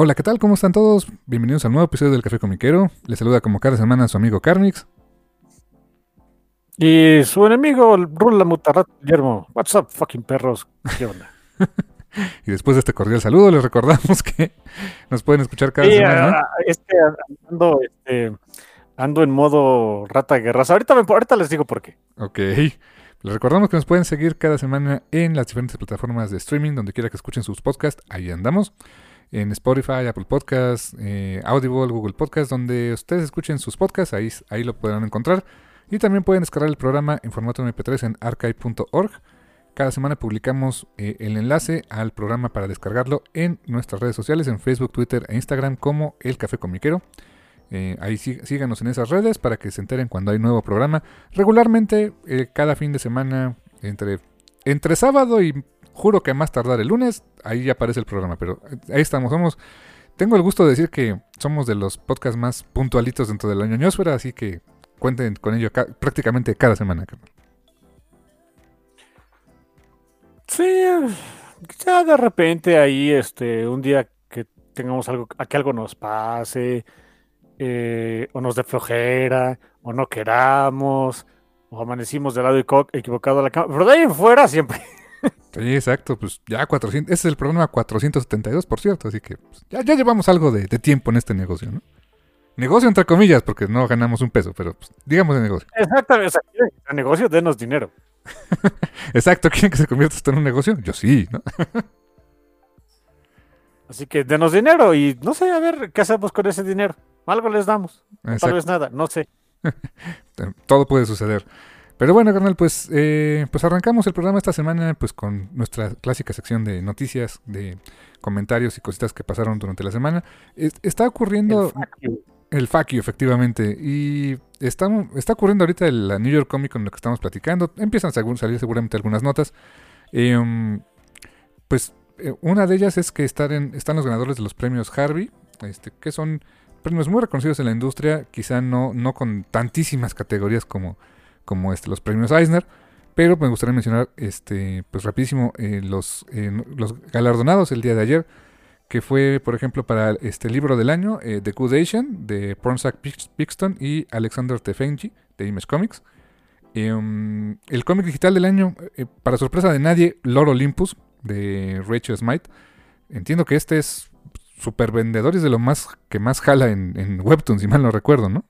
Hola, ¿qué tal? ¿Cómo están todos? Bienvenidos al nuevo episodio del Café Comiquero. Les saluda como cada semana su amigo Carmix. Y su enemigo, el Rula Mutarrat Guillermo. What's up, fucking perros? ¿Qué onda? y después de este cordial saludo, les recordamos que nos pueden escuchar cada Sí, semana. ah, es que ando, este, ando en modo rata de guerras. Ahorita, me- ahorita les digo por qué. Ok. Les recordamos que nos pueden seguir cada semana en las diferentes plataformas de streaming, donde quiera que escuchen sus podcasts. Ahí andamos. En Spotify, Apple Podcasts, eh, Audible, Google Podcasts, donde ustedes escuchen sus podcasts, ahí, ahí lo podrán encontrar. Y también pueden descargar el programa en formato MP3 en archive.org. Cada semana publicamos eh, el enlace al programa para descargarlo en nuestras redes sociales, en Facebook, Twitter e Instagram como El Café Comiquero. Eh, ahí sí- síganos en esas redes para que se enteren cuando hay nuevo programa. Regularmente, cada fin de semana, entre, entre sábado y juro que a más tardar el lunes, ahí ya aparece el programa. Pero ahí estamos, somos... Tengo el gusto de decir que somos de los podcasts más puntualitos dentro de la ñoñosfera, así que cuenten con ello ca- prácticamente cada semana. Sí, ya de repente ahí, este, un día que tengamos algo, a que algo nos pase, eh, o nos dé flojera, o no queramos, o amanecimos del lado eco- equivocado de la cama. Pero de ahí en fuera siempre. Sí, exacto, pues ya 400, ese es el programa 472, por cierto, así que pues, ya, ya llevamos algo de, de tiempo en este negocio, ¿no? Negocio entre comillas, porque no ganamos un peso, pero pues, digamos de negocio. Exactamente, sea negocio, denos dinero. Exacto, ¿quieren que se convierta esto en un negocio? Yo sí, ¿no? Así que denos dinero y no sé, a ver qué hacemos con ese dinero. Algo les damos, tal vez nada, no sé. todo puede suceder. Pero bueno, carnal, pues, eh, pues arrancamos el programa esta semana pues con nuestra clásica sección de noticias, de comentarios y cositas que pasaron durante la semana. Es- está ocurriendo... El you, efectivamente. Y está, está ocurriendo ahorita el- la New York Comic Con lo que estamos platicando. Empiezan a salir seguramente algunas notas. Eh, um, pues eh, una de ellas es que están, en- están los ganadores de los premios Harvey, este, que son premios muy reconocidos en la industria, quizá no, no con tantísimas categorías como, como este, los premios Eisner. Pero me gustaría mencionar, este, pues rapidísimo, eh, los, eh, los galardonados el día de ayer que fue, por ejemplo, para este libro del año, eh, The Good Asian, de Pornsack Pix- Pixton y Alexander Tefenji, de Image Comics. Um, el cómic digital del año, para sorpresa de nadie, Lord Olympus, de Rachel Smite. Entiendo que este es super vendedor y es de lo más que más jala en, en Webtoon, si mal no recuerdo, ¿no?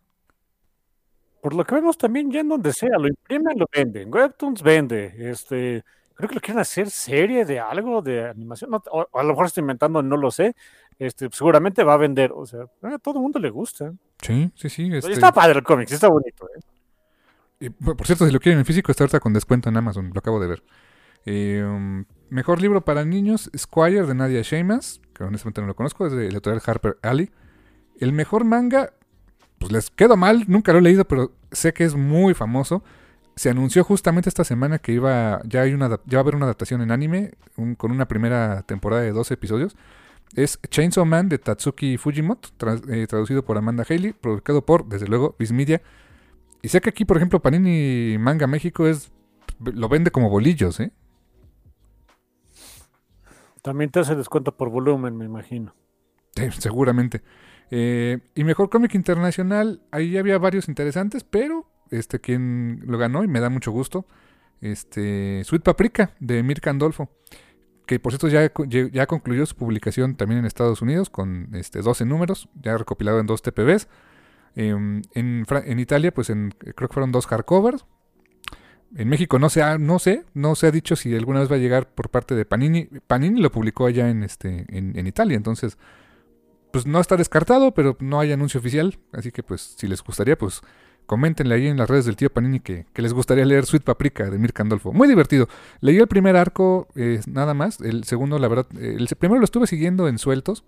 Por lo que vemos también ya en donde sea, lo imprimen, lo venden. Webtoons vende. Este, creo que lo quieren hacer serie de algo de animación. no- o, a lo mejor estoy inventando, no lo sé. Este, seguramente va a vender. O sea, a todo el mundo le gusta. Sí, sí, sí. este- Está padre el cómic, está bonito. ¿eh? Y, por cierto, si lo quieren en físico, está ahorita con descuento en Amazon, lo acabo de ver. Eh, um, mejor libro para niños, Squire de Nadia Sheamas, que honestamente no lo conozco, es de editorial Harper Alley. El mejor manga, pues les quedo mal, nunca lo he leído, pero sé que es muy famoso. Se anunció justamente esta semana que iba ya, hay una, ya va a haber una adaptación en anime un- con una primera temporada de 12 episodios. Es Chainsaw Man de Tatsuki Fujimoto, eh, traducido por Amanda Haley, publicado por, desde luego, Viz Media. Y sé que aquí, por ejemplo, Panini Manga México es lo vende como bolillos, ¿eh? También te hace descuento por volumen, me imagino. Sí, seguramente. Eh, y mejor cómic internacional, ahí había varios interesantes, pero este quien lo ganó y me da mucho gusto, este Sweet Paprika de Mirka Andolfo. que por cierto ya, ya concluyó su publicación también en Estados Unidos con este, 12 números, ya recopilado en dos TPBs. Em, en, en, Italia, pues en, creo que fueron dos hardcovers. En México no se ha, no sé, no se ha dicho si alguna vez va a llegar por parte de Panini. Panini lo publicó allá en este, en, Italia, entonces, pues no está descartado, pero no hay anuncio oficial. Así que pues si les gustaría, pues coméntenle ahí en las redes del tío Panini que, les gustaría leer Sweet Paprika de Mir Candolfo. Muy divertido. Leí el primer arco eh, nada más. El segundo, la verdad, el primero lo estuve siguiendo en sueltos.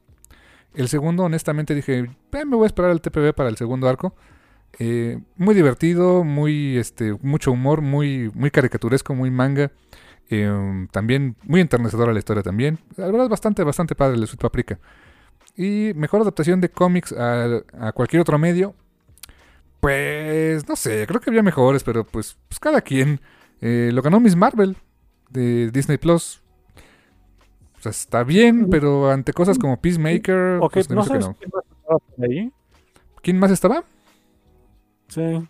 El segundo, honestamente, dije, eh, me voy a esperar al TPB para el segundo arco. Eh, muy divertido, muy, este, mucho humor, muy, muy caricaturesco, muy manga. también muy enternecedora la historia también. La verdad, bastante, bastante padre el Sweet Paprika. Y mejor adaptación de cómics a cualquier otro medio. Pues no sé, creo que había mejores, pero pues, pues cada quien. Eh, lo ganó Miss Marvel de Disney Plus. O sea, está bien, pero ante cosas como Peacemaker, pues, no, ¿Quién más estaba por ahí? ¿Quién más estaba? Sí.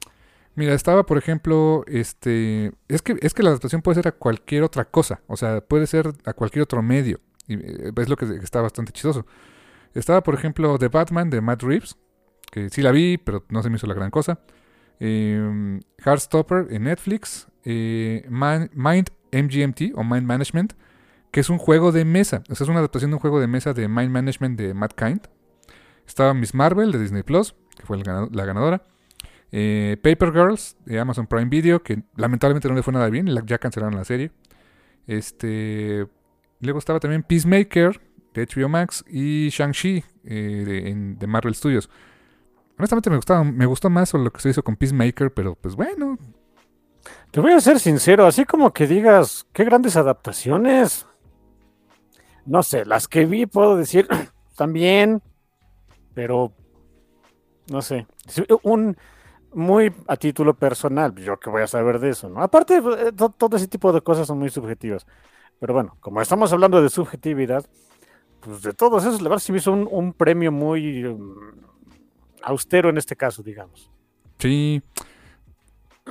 Mira, estaba, por ejemplo, este. Es que, es que la adaptación puede ser a cualquier otra cosa. O sea, puede ser a cualquier otro medio. Y eh, es lo que está bastante chistoso. Estaba, por ejemplo, The Batman de Matt Reeves, que sí la vi, pero no se me hizo la gran cosa. Eh, Heartstopper en Netflix. Eh, Mind MGMT o Mind Management, que es un juego de mesa. O es una adaptación de un juego de mesa de Mind Management de Matt Kind. Estaba Miss Marvel de Disney Plus, que fue la ganadora. Eh, Paper Girls de Amazon Prime Video, que lamentablemente no le fue nada bien, ya cancelaron la serie. Este, luego estaba también Peacemaker de HBO Max y Shang-Chi de, de Marvel Studios. Honestamente me gustaba, me gustó más lo que se hizo con Peacemaker, pero pues bueno. Te voy a ser sincero, así como que digas, qué grandes adaptaciones. No sé, las que vi puedo decir también, pero no sé. Un muy a título personal, yo que voy a saber de eso, ¿no? Aparte, eh, todo ese tipo de cosas son muy subjetivas. Pero bueno, como estamos hablando de subjetividad, pues de todos esos, la verdad sí me hizo un, premio muy austero en este caso, digamos. Sí.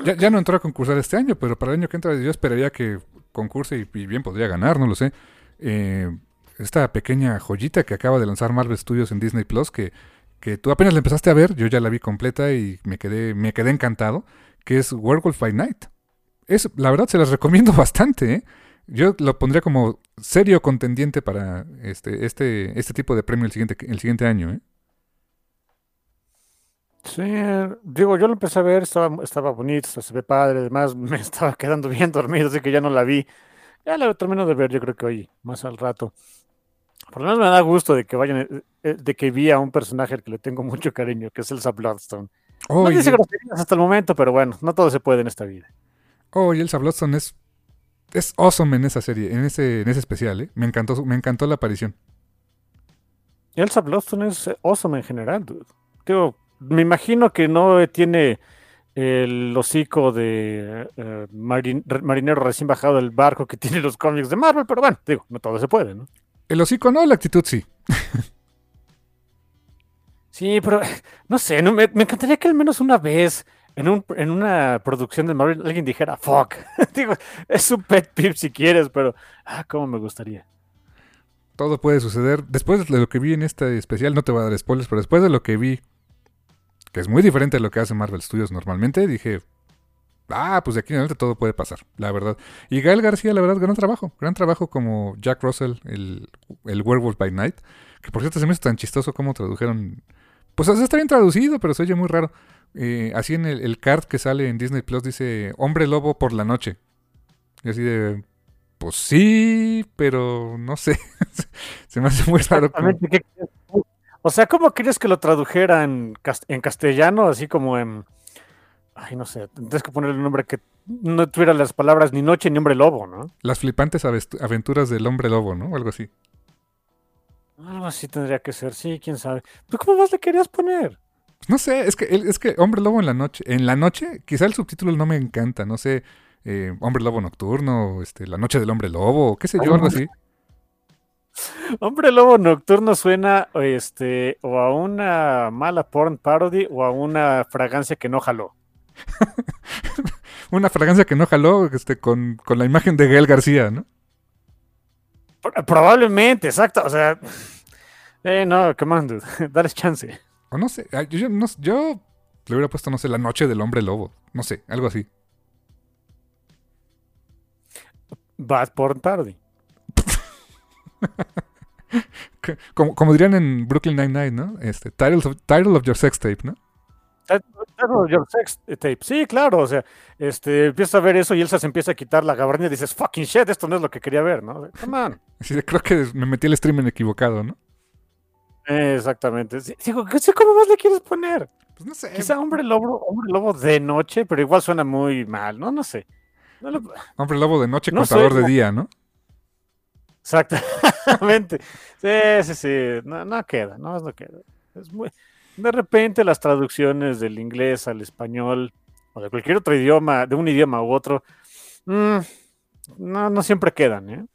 Ya, no entró a concursar este año, pero para el año que entra yo esperaría que concurse y, bien podría ganar, no lo sé. Eh, esta pequeña joyita que acaba de lanzar Marvel Studios en Disney Plus, que, que tú apenas la empezaste a ver, yo ya la vi completa y me quedé, me quedé encantado, que es Werewolf by Night. Es, la verdad se las recomiendo bastante, ¿eh? Yo lo pondría como serio contendiente para este, este, este tipo de premio el siguiente, el siguiente año, ¿eh? Sí, digo, yo lo empecé a ver, estaba, estaba bonito, se ve padre, además me estaba quedando bien dormido, así que ya no la vi. Ya la termino de ver, yo creo que hoy, más al rato. Por lo menos me da gusto de que vayan, eh, eh, de que vi a un personaje al que le tengo mucho cariño, que es Elsa Bloodstone. no dice groserías hasta el momento, pero bueno, no todo se puede en esta vida. Oh, y Elsa Bloodstone es, es awesome en esa serie, en ese, en ese especial, ¿eh? Me encantó, me encantó la aparición. Elsa Bloodstone es awesome en general, dude. Digo, me imagino que no tiene el hocico de eh, marinero recién bajado del barco que tiene los cómics de Marvel, pero bueno, digo, no todo se puede, ¿no? El hocico no, la actitud sí. sí, pero no sé, no, me, encantaría que al menos una vez en, un, en una producción de Marvel alguien dijera, fuck. digo, es un pet peeve si quieres, pero, ah, cómo me gustaría. Todo puede suceder. Después de lo que vi en este especial, no te voy a dar spoilers, pero después de lo que vi que es muy diferente de lo que hace Marvel Studios normalmente, dije, ah, pues de aquí en adelante todo puede pasar, la verdad. Y Gael García, la verdad, gran trabajo, gran trabajo como Jack Russell, el, el Werewolf by Night, que por cierto se me hizo tan chistoso como tradujeron, pues está bien traducido, pero se oye muy raro. Eh, así en el, el card que sale en Disney Plus dice Hombre Lobo por la noche. Y así de, pues sí, pero no sé. se me hace muy raro. O sea, ¿cómo querías que lo tradujera en, castellano? Así como en. Ay, no sé. Tendrías que ponerle un nombre que no tuviera las palabras ni noche ni hombre lobo, ¿no? Las flipantes aventuras del hombre lobo, ¿no? O algo así. Algo así tendría que ser, sí, quién sabe. ¿Tú cómo más le querías poner? No sé, es que, es que Hombre Lobo en la noche. En la noche, quizá el subtítulo no me encanta, no sé. Eh, hombre Lobo Nocturno, este, La Noche del Hombre Lobo, qué sé yo, algo así. Hombre Lobo Nocturno suena este, o a una mala porn parody o a una fragancia que no jaló. una fragancia que no jaló este, con, la imagen de Gael García, ¿no? Probablemente, exacto. O sea, eh, no, come on, dude. Dale chance. O no sé, yo, yo, yo le hubiera puesto, no sé, la noche del hombre lobo. No sé, algo así. Bad por tarde. como, como, dirían en Brooklyn Nine-Nine, ¿no? Este, title of, title of your sex tape, ¿no? Title of your sex tape. Sí, claro, o sea, este, empieza a ver eso y Elsa se empieza a quitar la gabardina y dices, fucking shit, esto no es lo que quería ver, ¿no? Come on. Sí, creo que me metí el streaming equivocado, ¿no? Exactamente. Sí, digo, ¿cómo más le quieres poner? Pues no sé. Quizá hombre lobo, hombre lobo de noche, pero igual suena muy mal, ¿no? No sé. Hombre lobo de noche, contador de día, ¿no? Exactamente. Sí, sí, sí. No, no queda, no, no queda. Es muy... De repente las traducciones del inglés al español o de cualquier otro idioma, de un idioma u otro, mm, no, no siempre quedan, ¿eh?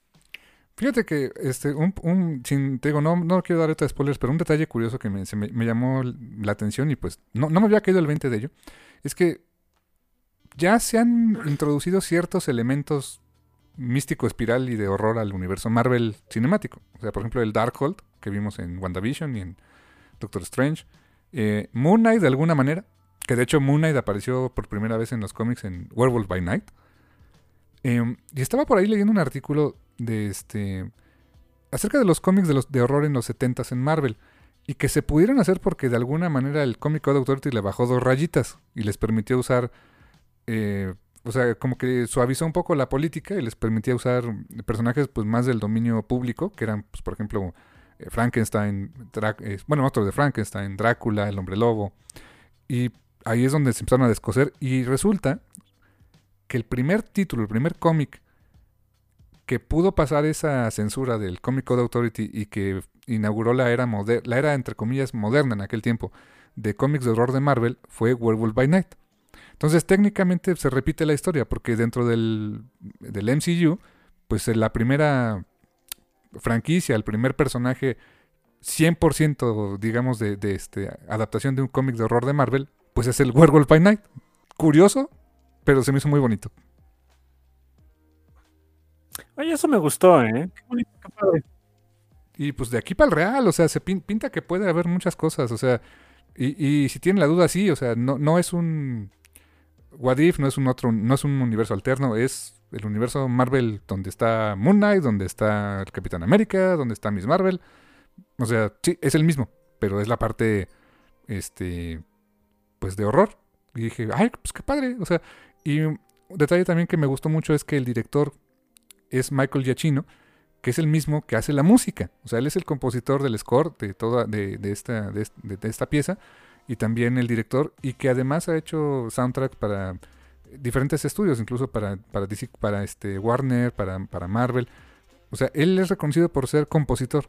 Fíjate que, este, un, un sin, te digo, no, no quiero dar ahorita spoilers, pero un detalle curioso que me, me, llamó la atención y pues no, no me había caído el 20 de ello, es que ya se han introducido ciertos elementos místico espiral y de horror al universo Marvel cinemático. O sea, por ejemplo, el Darkhold, que vimos en WandaVision y en Doctor Strange. Eh, Moon Knight, de alguna manera, que de hecho Moon Knight apareció por primera vez en los cómics en Werewolf by Night. Em, y estaba por ahí leyendo un artículo de este acerca de los cómics de, los, de horror en los 70s en Marvel y que se pudieron hacer porque de alguna manera el cómic Code Authority le bajó dos rayitas y les permitió usar eh, o sea, como que suavizó un poco la política y les permitía usar personajes pues más del dominio público, que eran, pues, por ejemplo, eh, Frankenstein, eh, bueno, otro de Frankenstein, Drácula, el hombre lobo. Y ahí es donde se empezaron a descoser. Y resulta que el primer título, el primer cómic que pudo pasar esa censura del Comic Code Authority y que inauguró la era, la era entre comillas moderna en aquel tiempo de cómics de horror de Marvel fue Werewolf by Night. Entonces técnicamente se repite la historia porque dentro del, del MCU, pues la primera franquicia, el primer personaje 100% digamos de, de este, adaptación de un cómic de horror de Marvel, pues es el Werewolf by Night. Curioso, pero se me hizo muy bonito. Ay, eso me gustó, ¿eh? Qué bonito, Y pues de aquí para el real, o sea, se pinta que puede haber muchas cosas, o sea, y, y si tienen la duda, sí, o sea, no, no es un What If no es un otro, no es un universo alterno, es el universo Marvel donde está Moon Knight, donde está el Capitán América, donde está Miss Marvel. O sea, sí, es el mismo, pero es la parte, este, pues de horror. Y dije, ay, pues qué padre. O sea, y un detalle también que me gustó mucho es que el director es Michael Giacchino, que es el mismo que hace la música. O sea, él es el compositor del score de toda, de, esta, de esta pieza y también el director, y que además ha hecho soundtracks para diferentes estudios, incluso para, para, para este Warner, para, para Marvel. O sea, él es reconocido por ser compositor.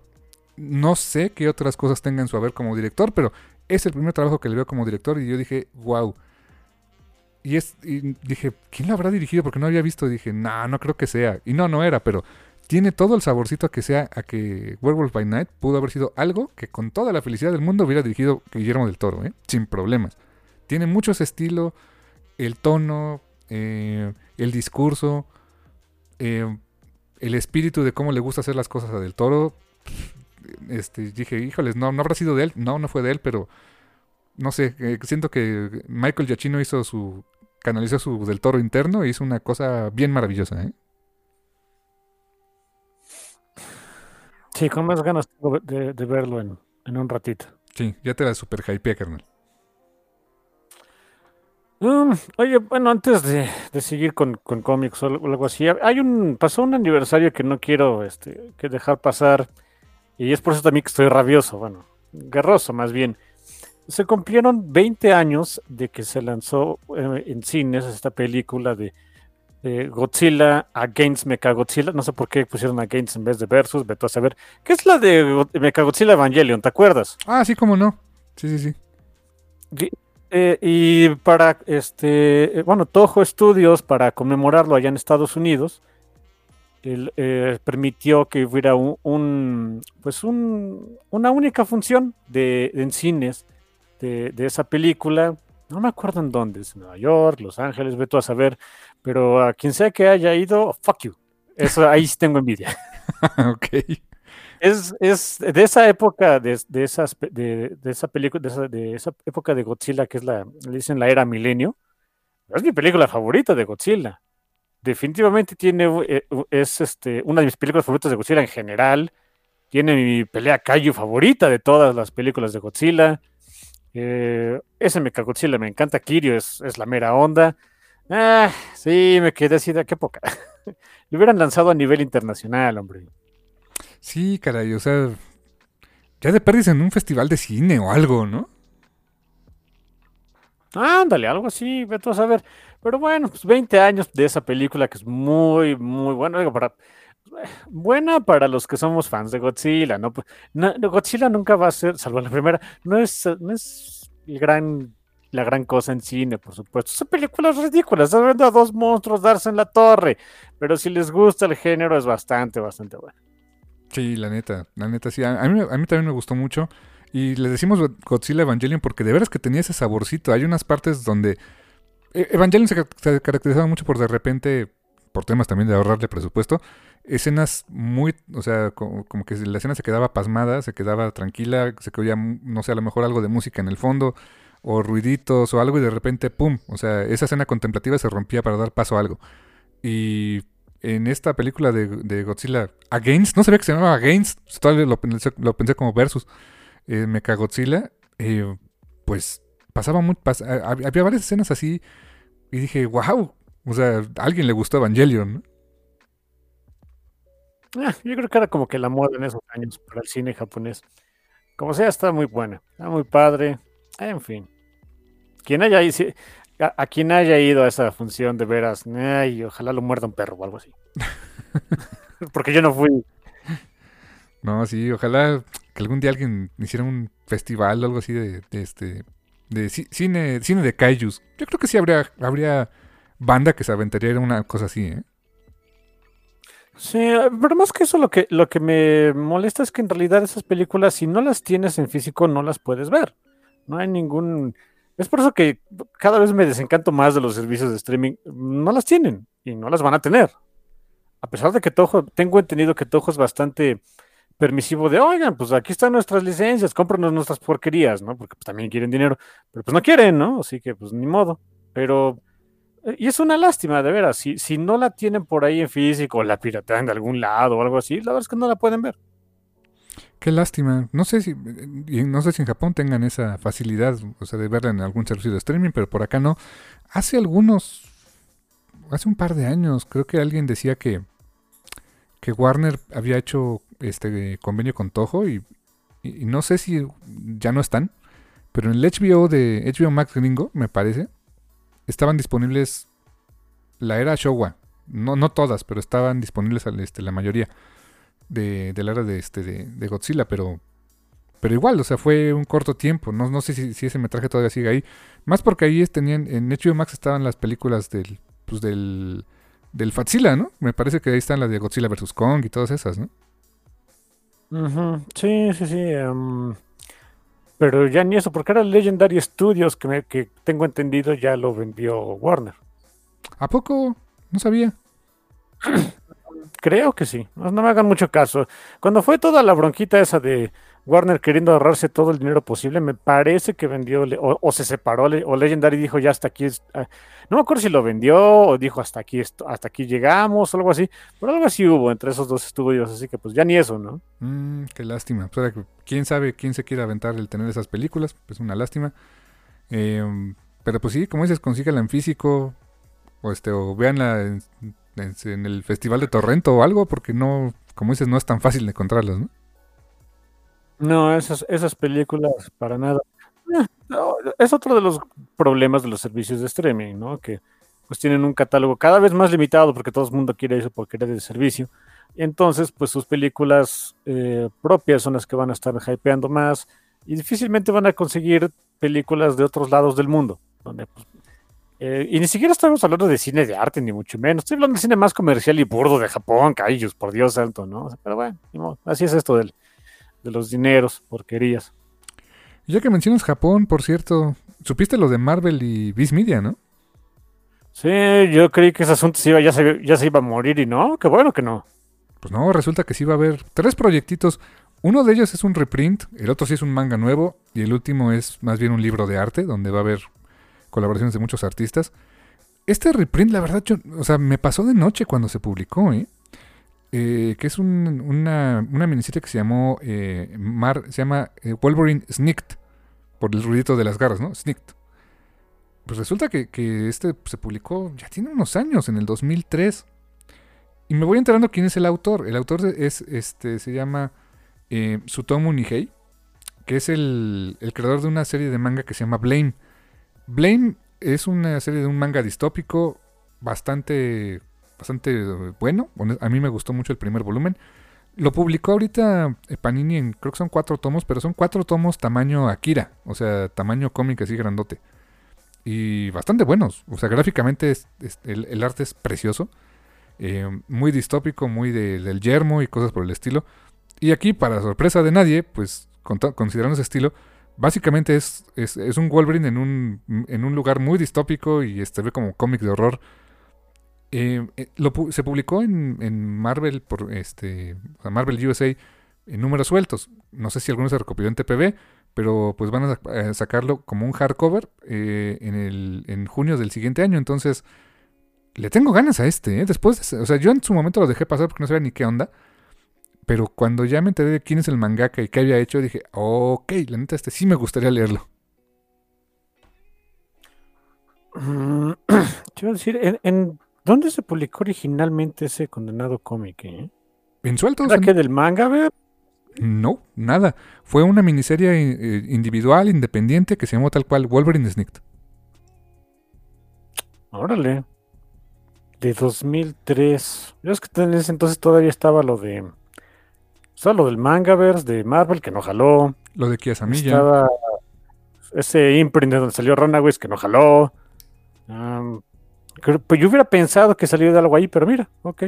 No sé qué otras cosas tenga en su haber como director, pero es el primer trabajo que le veo como director y yo dije, wow. Y, es, y dije, ¿quién lo habrá dirigido? Porque no había visto. Y dije, no, no creo que sea. Y no, no era, pero tiene todo el saborcito a que sea a que Werewolf by Night pudo haber sido algo que con toda la felicidad del mundo hubiera dirigido Guillermo del Toro, ¿eh? sin problemas. Tiene mucho ese estilo, el tono, eh, el discurso, eh, el espíritu de cómo le gusta hacer las cosas a del Toro. Este, dije, híjoles, no, no habrá sido de él, no, no fue de él, pero no sé, siento que Michael Giacchino hizo su, canalizó su del Toro interno e hizo una cosa bien maravillosa, ¿eh? Sí, con más ganas de, verlo en, un ratito. Sí, ya te la super hype, carnal. Mm, oye, bueno, antes de, seguir con, cómics o algo así, hay un, pasó un aniversario que no quiero este, que dejar pasar, y es por eso también que estoy rabioso, bueno, guerroso más bien. Se cumplieron 20 años de que se lanzó eh, en cines esta película de Godzilla Against Mechagodzilla. No sé por qué pusieron Against en vez de Versus, vete a saber. ¿Qué es la de Mechagodzilla Evangelion? ¿Te acuerdas? Ah, sí, cómo no. Sí, sí, sí. Y, eh, y para este, eh, bueno, Toho Studios, para conmemorarlo allá en Estados Unidos, eh, permitió que hubiera un, pues un, una única función de, en cines de, de, esa película. No me acuerdo en dónde, es Nueva York, Los Ángeles, vete a saber, pero a quien sea que haya ido, fuck you. Eso ahí sí tengo envidia. ok. Es, es de esa época, de, de esas, de, de esa película, de esa, de esa época de Godzilla, que es la, le dicen la era milenio. Es mi película favorita de Godzilla. Definitivamente tiene, eh, es este, una de mis películas favoritas de Godzilla en general. Tiene mi pelea Kaiju favorita de todas las películas de Godzilla. Eh, ese Mechagodzilla me encanta. Kirio es, es la mera onda. Ah, sí, me quedé así de qué poca. Lo hubieran lanzado a nivel internacional, hombre. Sí, caray, o sea, ya de perdis en un festival de cine o algo, ¿no? Ándale, algo así, vete a saber. Pero bueno, pues 20 años de esa película que es muy, muy buena. Digo, para, buena para los que somos fans de Godzilla, ¿no? Pues, no- no, Godzilla nunca va a ser, salvo la primera, no es, no es el gran, la gran cosa en cine, por supuesto. Son películas ridículas, estás viendo a dos monstruos darse en la torre. Pero si les gusta el género, es bastante, bastante bueno. Sí, la neta, la neta, sí. A, mí, a mí también me gustó mucho. Y le decimos Godzilla Evangelion porque de veras que tenía ese saborcito. Hay unas partes donde... eh, Evangelion se caracterizaba mucho por de repente, por temas también de ahorrarle presupuesto, escenas muy... O sea, co- como, que la escena se quedaba pasmada, se quedaba tranquila, se oía, no sé, a lo mejor algo de música en el fondo, o ruiditos o algo, y de repente, ¡pum! O sea, esa escena contemplativa se rompía para dar paso a algo. Y en esta película de, Godzilla Against, no sabía que se llamaba Against, todavía lo, lo pensé como versus eh, Mechagodzilla, eh, pues pasaba muy, había varias escenas así y dije, wow, o sea, a alguien le gustó Evangelion. Ah, yo creo que era como que la moda en esos años para el cine japonés. Como sea, está muy buena, está muy padre. En fin. Quien haya, a, a quien haya ido a esa función de veras, ay, ojalá lo muerda un perro o algo así. Porque yo no fui. No, sí, ojalá que algún día alguien hiciera un festival o algo así de, de este de ci- cine cine de kaijus. Yo creo que sí habría habría banda que se aventaría en una cosa así, ¿eh? Sí, pero más que eso, lo que, lo que me molesta es que en realidad esas películas, si no las tienes en físico, no las puedes ver. No hay ningún... Es por eso que cada vez me desencanto más de los servicios de streaming. No las tienen y no las van a tener. A pesar de que Toho, tengo entendido que Toho es bastante permisivo de, oigan, pues aquí están nuestras licencias, cómpranos nuestras porquerías, ¿no? Porque pues, también quieren dinero, pero pues no quieren, ¿no? Así que pues ni modo. Pero Y es una lástima, de veras. Si, si no la tienen por ahí en físico la piratean de algún lado o algo así, la verdad es que no la pueden ver. Qué lástima. No sé si no sé si en Japón tengan esa facilidad, o sea, de verla en algún servicio de streaming, pero por acá no. Hace algunos hace un par de años creo que alguien decía que que Warner había hecho este convenio con Toho y- y no sé si ya no están, pero en el HBO de HBO Max gringo, me parece, estaban disponibles la era Showa. No, no todas, pero estaban disponibles este, la mayoría de, de la era de, este, de, Godzilla, pero pero igual, o sea, fue un corto tiempo. No, no sé si, ese metraje todavía sigue ahí. Más porque ahí tenían, en HBO Max estaban las películas del, pues del, del Fatzilla, ¿no? Me parece que ahí están las de Godzilla vs. Kong y todas esas, ¿no? Sí, sí, sí. em, pero ya ni eso, porque era Legendary Studios que, me- que tengo entendido ya lo vendió Warner. ¿A poco? No sabía. Creo que sí. No, no me hagan mucho caso. Cuando fue toda la bronquita esa de Warner queriendo ahorrarse todo el dinero posible, me parece que vendió o, se separó o Legendary dijo ya hasta aquí es- ah, no me acuerdo si lo vendió o dijo hasta aquí hasta aquí llegamos o algo así, pero algo así hubo entre esos dos estudios, así que pues ya ni eso, ¿no? Mm, qué lástima. Pues ahora quién sabe quién se quiere aventar el tener esas películas. Pues una lástima. Eh, pero pues sí, como dices, consíguela en físico. O este, o véanla en, en- el Festival de Torrento o algo, porque no, como dices, no es tan fácil encontrarlas, ¿no? No, esas, esas películas para nada. Eh, es otro de los problemas de los servicios de streaming, ¿no? Que pues tienen un catálogo cada vez más limitado porque todo el mundo quiere eso porque querer de servicio. Entonces, pues sus películas eh, propias son las que van a estar hypeando más y difícilmente van a conseguir películas de otros lados del mundo. Donde, pues, eh, y ni siquiera estamos hablando de cine de arte, ni mucho menos. Estoy hablando de cine más comercial y burdo de Japón, kaijus, por Dios santo, ¿no? Pero bueno, así es esto del, de los dineros, porquerías. Ya que mencionas Japón, por cierto, supiste lo de Marvel y Viz Media, ¿no? Sí, yo creí que ese asunto se iba, ya, se, ya se iba a morir y no, qué bueno que no. pues no, resulta que sí va a haber tres proyectitos. Uno de ellos es un reprint, el otro sí es un manga nuevo y el último es más bien un libro de arte donde va a haber colaboraciones de muchos artistas. Este reprint, la verdad, yo, o sea, me pasó de noche cuando se publicó, ¿eh? Eh, que es una, una miniserie que se llamó eh, Mar, se llama eh, Wolverine Snicked, por el ruidito de las garras, ¿no? Snicked. Pues resulta que, este se publicó, ya tiene unos años, en el 2003. Y me voy enterando quién es el autor. El autor es, este, se llama Sutomu Nihei, que es el, el, creador de una serie de manga que se llama Blame. Blame es una serie de un manga distópico bastante bastante bueno. A mí me gustó mucho el primer volumen. Lo publicó ahorita Panini en, creo que son cuatro tomos, pero son cuatro tomos tamaño Akira, o sea, tamaño cómic así grandote. Y bastante buenos, o sea, gráficamente el, arte es precioso, eh, muy distópico, muy del yermo y cosas por el estilo. Y aquí, para sorpresa de nadie, pues considerando ese estilo, básicamente es, es, un Wolverine en un, en un lugar muy distópico y este ve como cómic de horror eh, eh, se publicó en, Marvel por este Marvel USA en números sueltos. No sé si alguno se recopiló en TPB, pero pues van a, sacarlo como un hardcover eh, en, el, en junio del siguiente año. Entonces, le tengo ganas a este. Después, o sea, yo en su momento lo dejé pasar porque no sabía ni qué onda. Pero cuando ya me enteré de quién es el mangaka y qué había hecho, dije, ok, la neta, este sí me gustaría leerlo. Quiero decir, en ¿Dónde se publicó originalmente ese condenado cómic? Eh? En sueltos. ¿Era que del manga, ver? No, nada. Fue una miniserie eh, individual, independiente, que se llamó tal cual Wolverine Snicked. Órale. De 2003. Yo es que en ese entonces todavía estaba lo de. Estaba lo del Mangaverse de Marvel, que no jaló. Lo de Kiasamilla. Estaba ese imprint de donde salió Runaways, que no jaló. Pues yo hubiera pensado que salió de algo ahí, pero mira, ok.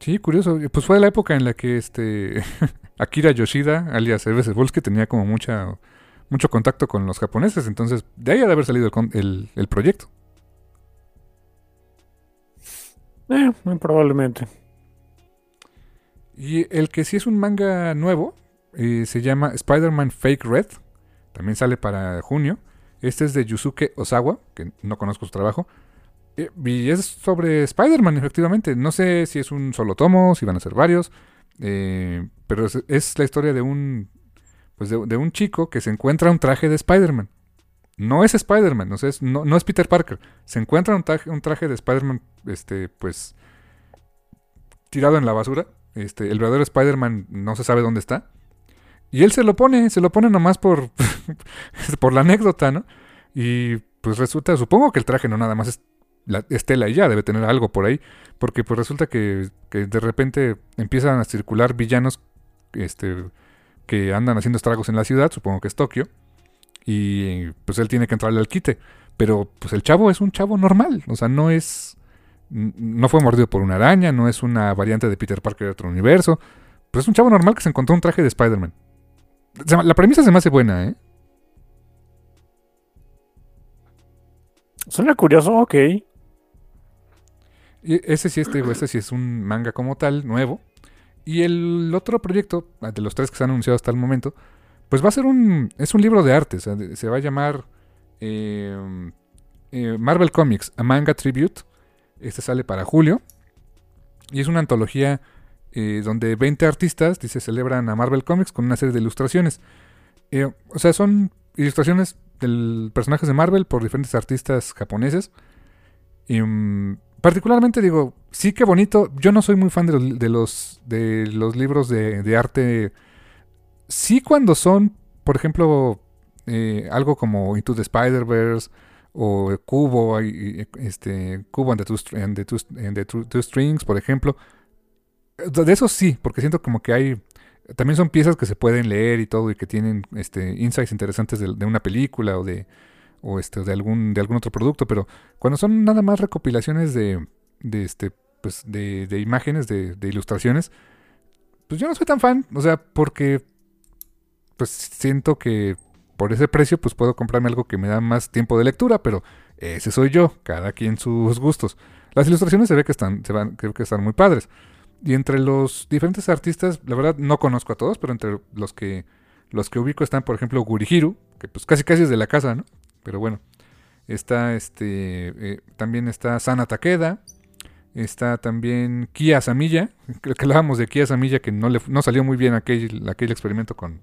Sí, curioso. Pues fue la época en la que este Akira Yoshida, alias Herves que tenía como mucha mucho contacto con los japoneses. Entonces, de ahí ha de haber salido el, el, proyecto. Eh, muy probablemente. Y el que sí es un manga nuevo eh, se llama Spider-Man Fake Red. También sale para junio. Este es de Yusuke Osawa, que no conozco su trabajo. Eh, y es sobre Spider-Man, efectivamente. No sé si es un solo tomo, si van a ser varios. Eh, pero es, la historia de un. Pues de, un chico que se encuentra un traje de Spider-Man. No es Spider-Man, no, no, es Peter Parker. Se encuentra un traje, un traje de Spider-Man, este, pues. tirado en la basura. Este, el verdadero Spider-Man no se sabe dónde está. Y él se lo pone, se lo pone nomás por, por la anécdota, ¿no? Y pues resulta, supongo que el traje no nada más es la estela y ya, debe tener algo por ahí, porque pues resulta que, de repente empiezan a circular villanos este, que andan haciendo estragos en la ciudad, supongo que es Tokio, y pues él tiene que entrarle al quite. Pero pues el chavo es un chavo normal, o sea, no es... No fue mordido por una araña, no es una variante de Peter Parker de otro universo, pues es un chavo normal que se encontró un traje de Spider-Man. La premisa se me hace buena, ¿eh? Suena curioso, ok. Ese sí, este, este sí es un manga como tal, nuevo. Y el otro proyecto, ah, de los tres que se han anunciado hasta el momento, pues va a ser un. Es un libro de arte. se va a llamar em, eh, Marvel Comics, A Manga Tribute. Este sale para julio. Y es una antología eh, donde 20 artistas, dice, celebran a Marvel Comics con una serie de ilustraciones. Eh, o sea, son ilustraciones del personajes de Marvel por diferentes artistas japoneses. Y, mm, particularmente digo, sí que bonito. Yo no soy muy fan de los, de los, libros de, arte. Sí cuando son, por ejemplo, eh, algo como Into the Spider-Verse o Cubo, este, Cubo and the two Strings, por ejemplo de eso sí, porque siento como que hay. También son piezas que se pueden leer y todo, y que tienen este, insights interesantes de, una película o de. o este, de algún, de algún otro producto. Pero cuando son nada más recopilaciones de. de este. pues de, imágenes, de, de ilustraciones. Pues yo no soy tan fan. O sea, porque. Pues siento que por ese precio, pues puedo comprarme algo que me da más tiempo de lectura, pero ese soy yo, cada quien sus gustos. Las ilustraciones se ve que están, se van, creo que están muy padres. Y entre los diferentes artistas, la verdad no conozco a todos, pero entre los que los que ubico están, por ejemplo, Gurihiru, que pues casi casi es de la casa, ¿no? Pero bueno. Está este. Eh, también está Sana Takeda. Está también Kia Samilla. Creo que hablábamos de Kia Samilla que no, le, no salió muy bien aquel, aquel experimento con,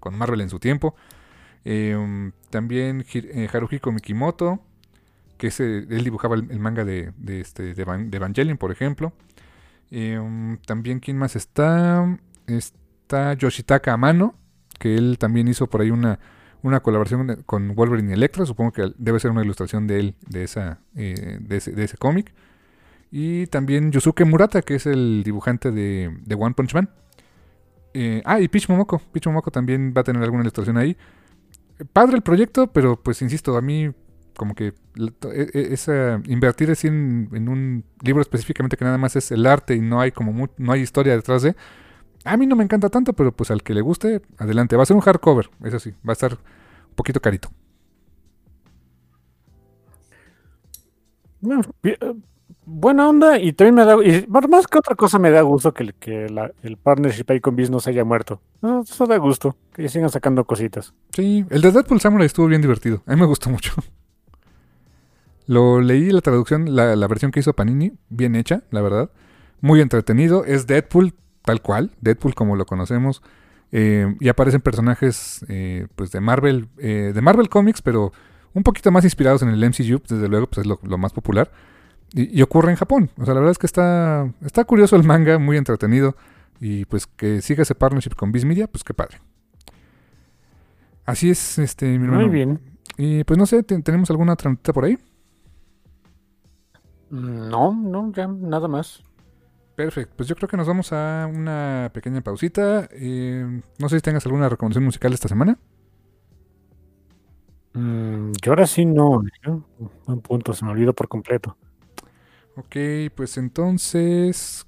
con Marvel en su tiempo. Em, también eh, Haruhiko Mikimoto. Que ese, él dibujaba el, manga de, de, este, de, Evangelion, por ejemplo. Em, también, ¿quién más está? Está Yoshitaka Amano. Que él también hizo por ahí una una colaboración con Wolverine y Electra. Supongo que debe ser una ilustración de él, de, esa, eh, de ese, cómic. Y también Yusuke Murata, que es el dibujante de, One Punch Man. Eh, ah, y Peach Momoko. Peach Momoko también va a tener alguna ilustración ahí. Padre el proyecto, pero pues insisto, a mí como que e, e, es, invertir así en, un libro específicamente que nada más es el arte y no hay como no hay historia detrás de a mí no me encanta tanto, pero pues al que le guste, adelante. Va a ser un hardcover, eso sí, va a estar un poquito carito. Eh, buena onda y también me da, y más que otra cosa me da gusto que, que el partnership ahí con se haya muerto. Eso da gusto, que sigan sacando cositas. Sí, el de Deadpool Samurai estuvo bien divertido, a mí me gustó mucho. Lo leí la traducción, la, la versión que hizo Panini, bien hecha, la verdad. Muy entretenido, es Deadpool, tal cual, Deadpool como lo conocemos. Eh, y aparecen personajes eh, pues de Marvel, eh, de Marvel Comics, pero un poquito más inspirados en el MCU, desde luego pues es lo, más popular. Y, ocurre en Japón. O sea, la verdad es que está, está curioso el manga, muy entretenido. Y pues que siga ese partnership con Viz Media, pues qué padre. Así es, este, mi hermano. Muy bien. Y pues no sé, ¿tenemos alguna noticia por ahí? No, no, ya nada más. Perfecto, pues yo creo que nos vamos a una pequeña pausita. Eh, no sé si tengas alguna recomendación musical esta semana. Mm, yo ahora sí no, un punto, se me olvidó por completo. Ok, pues entonces,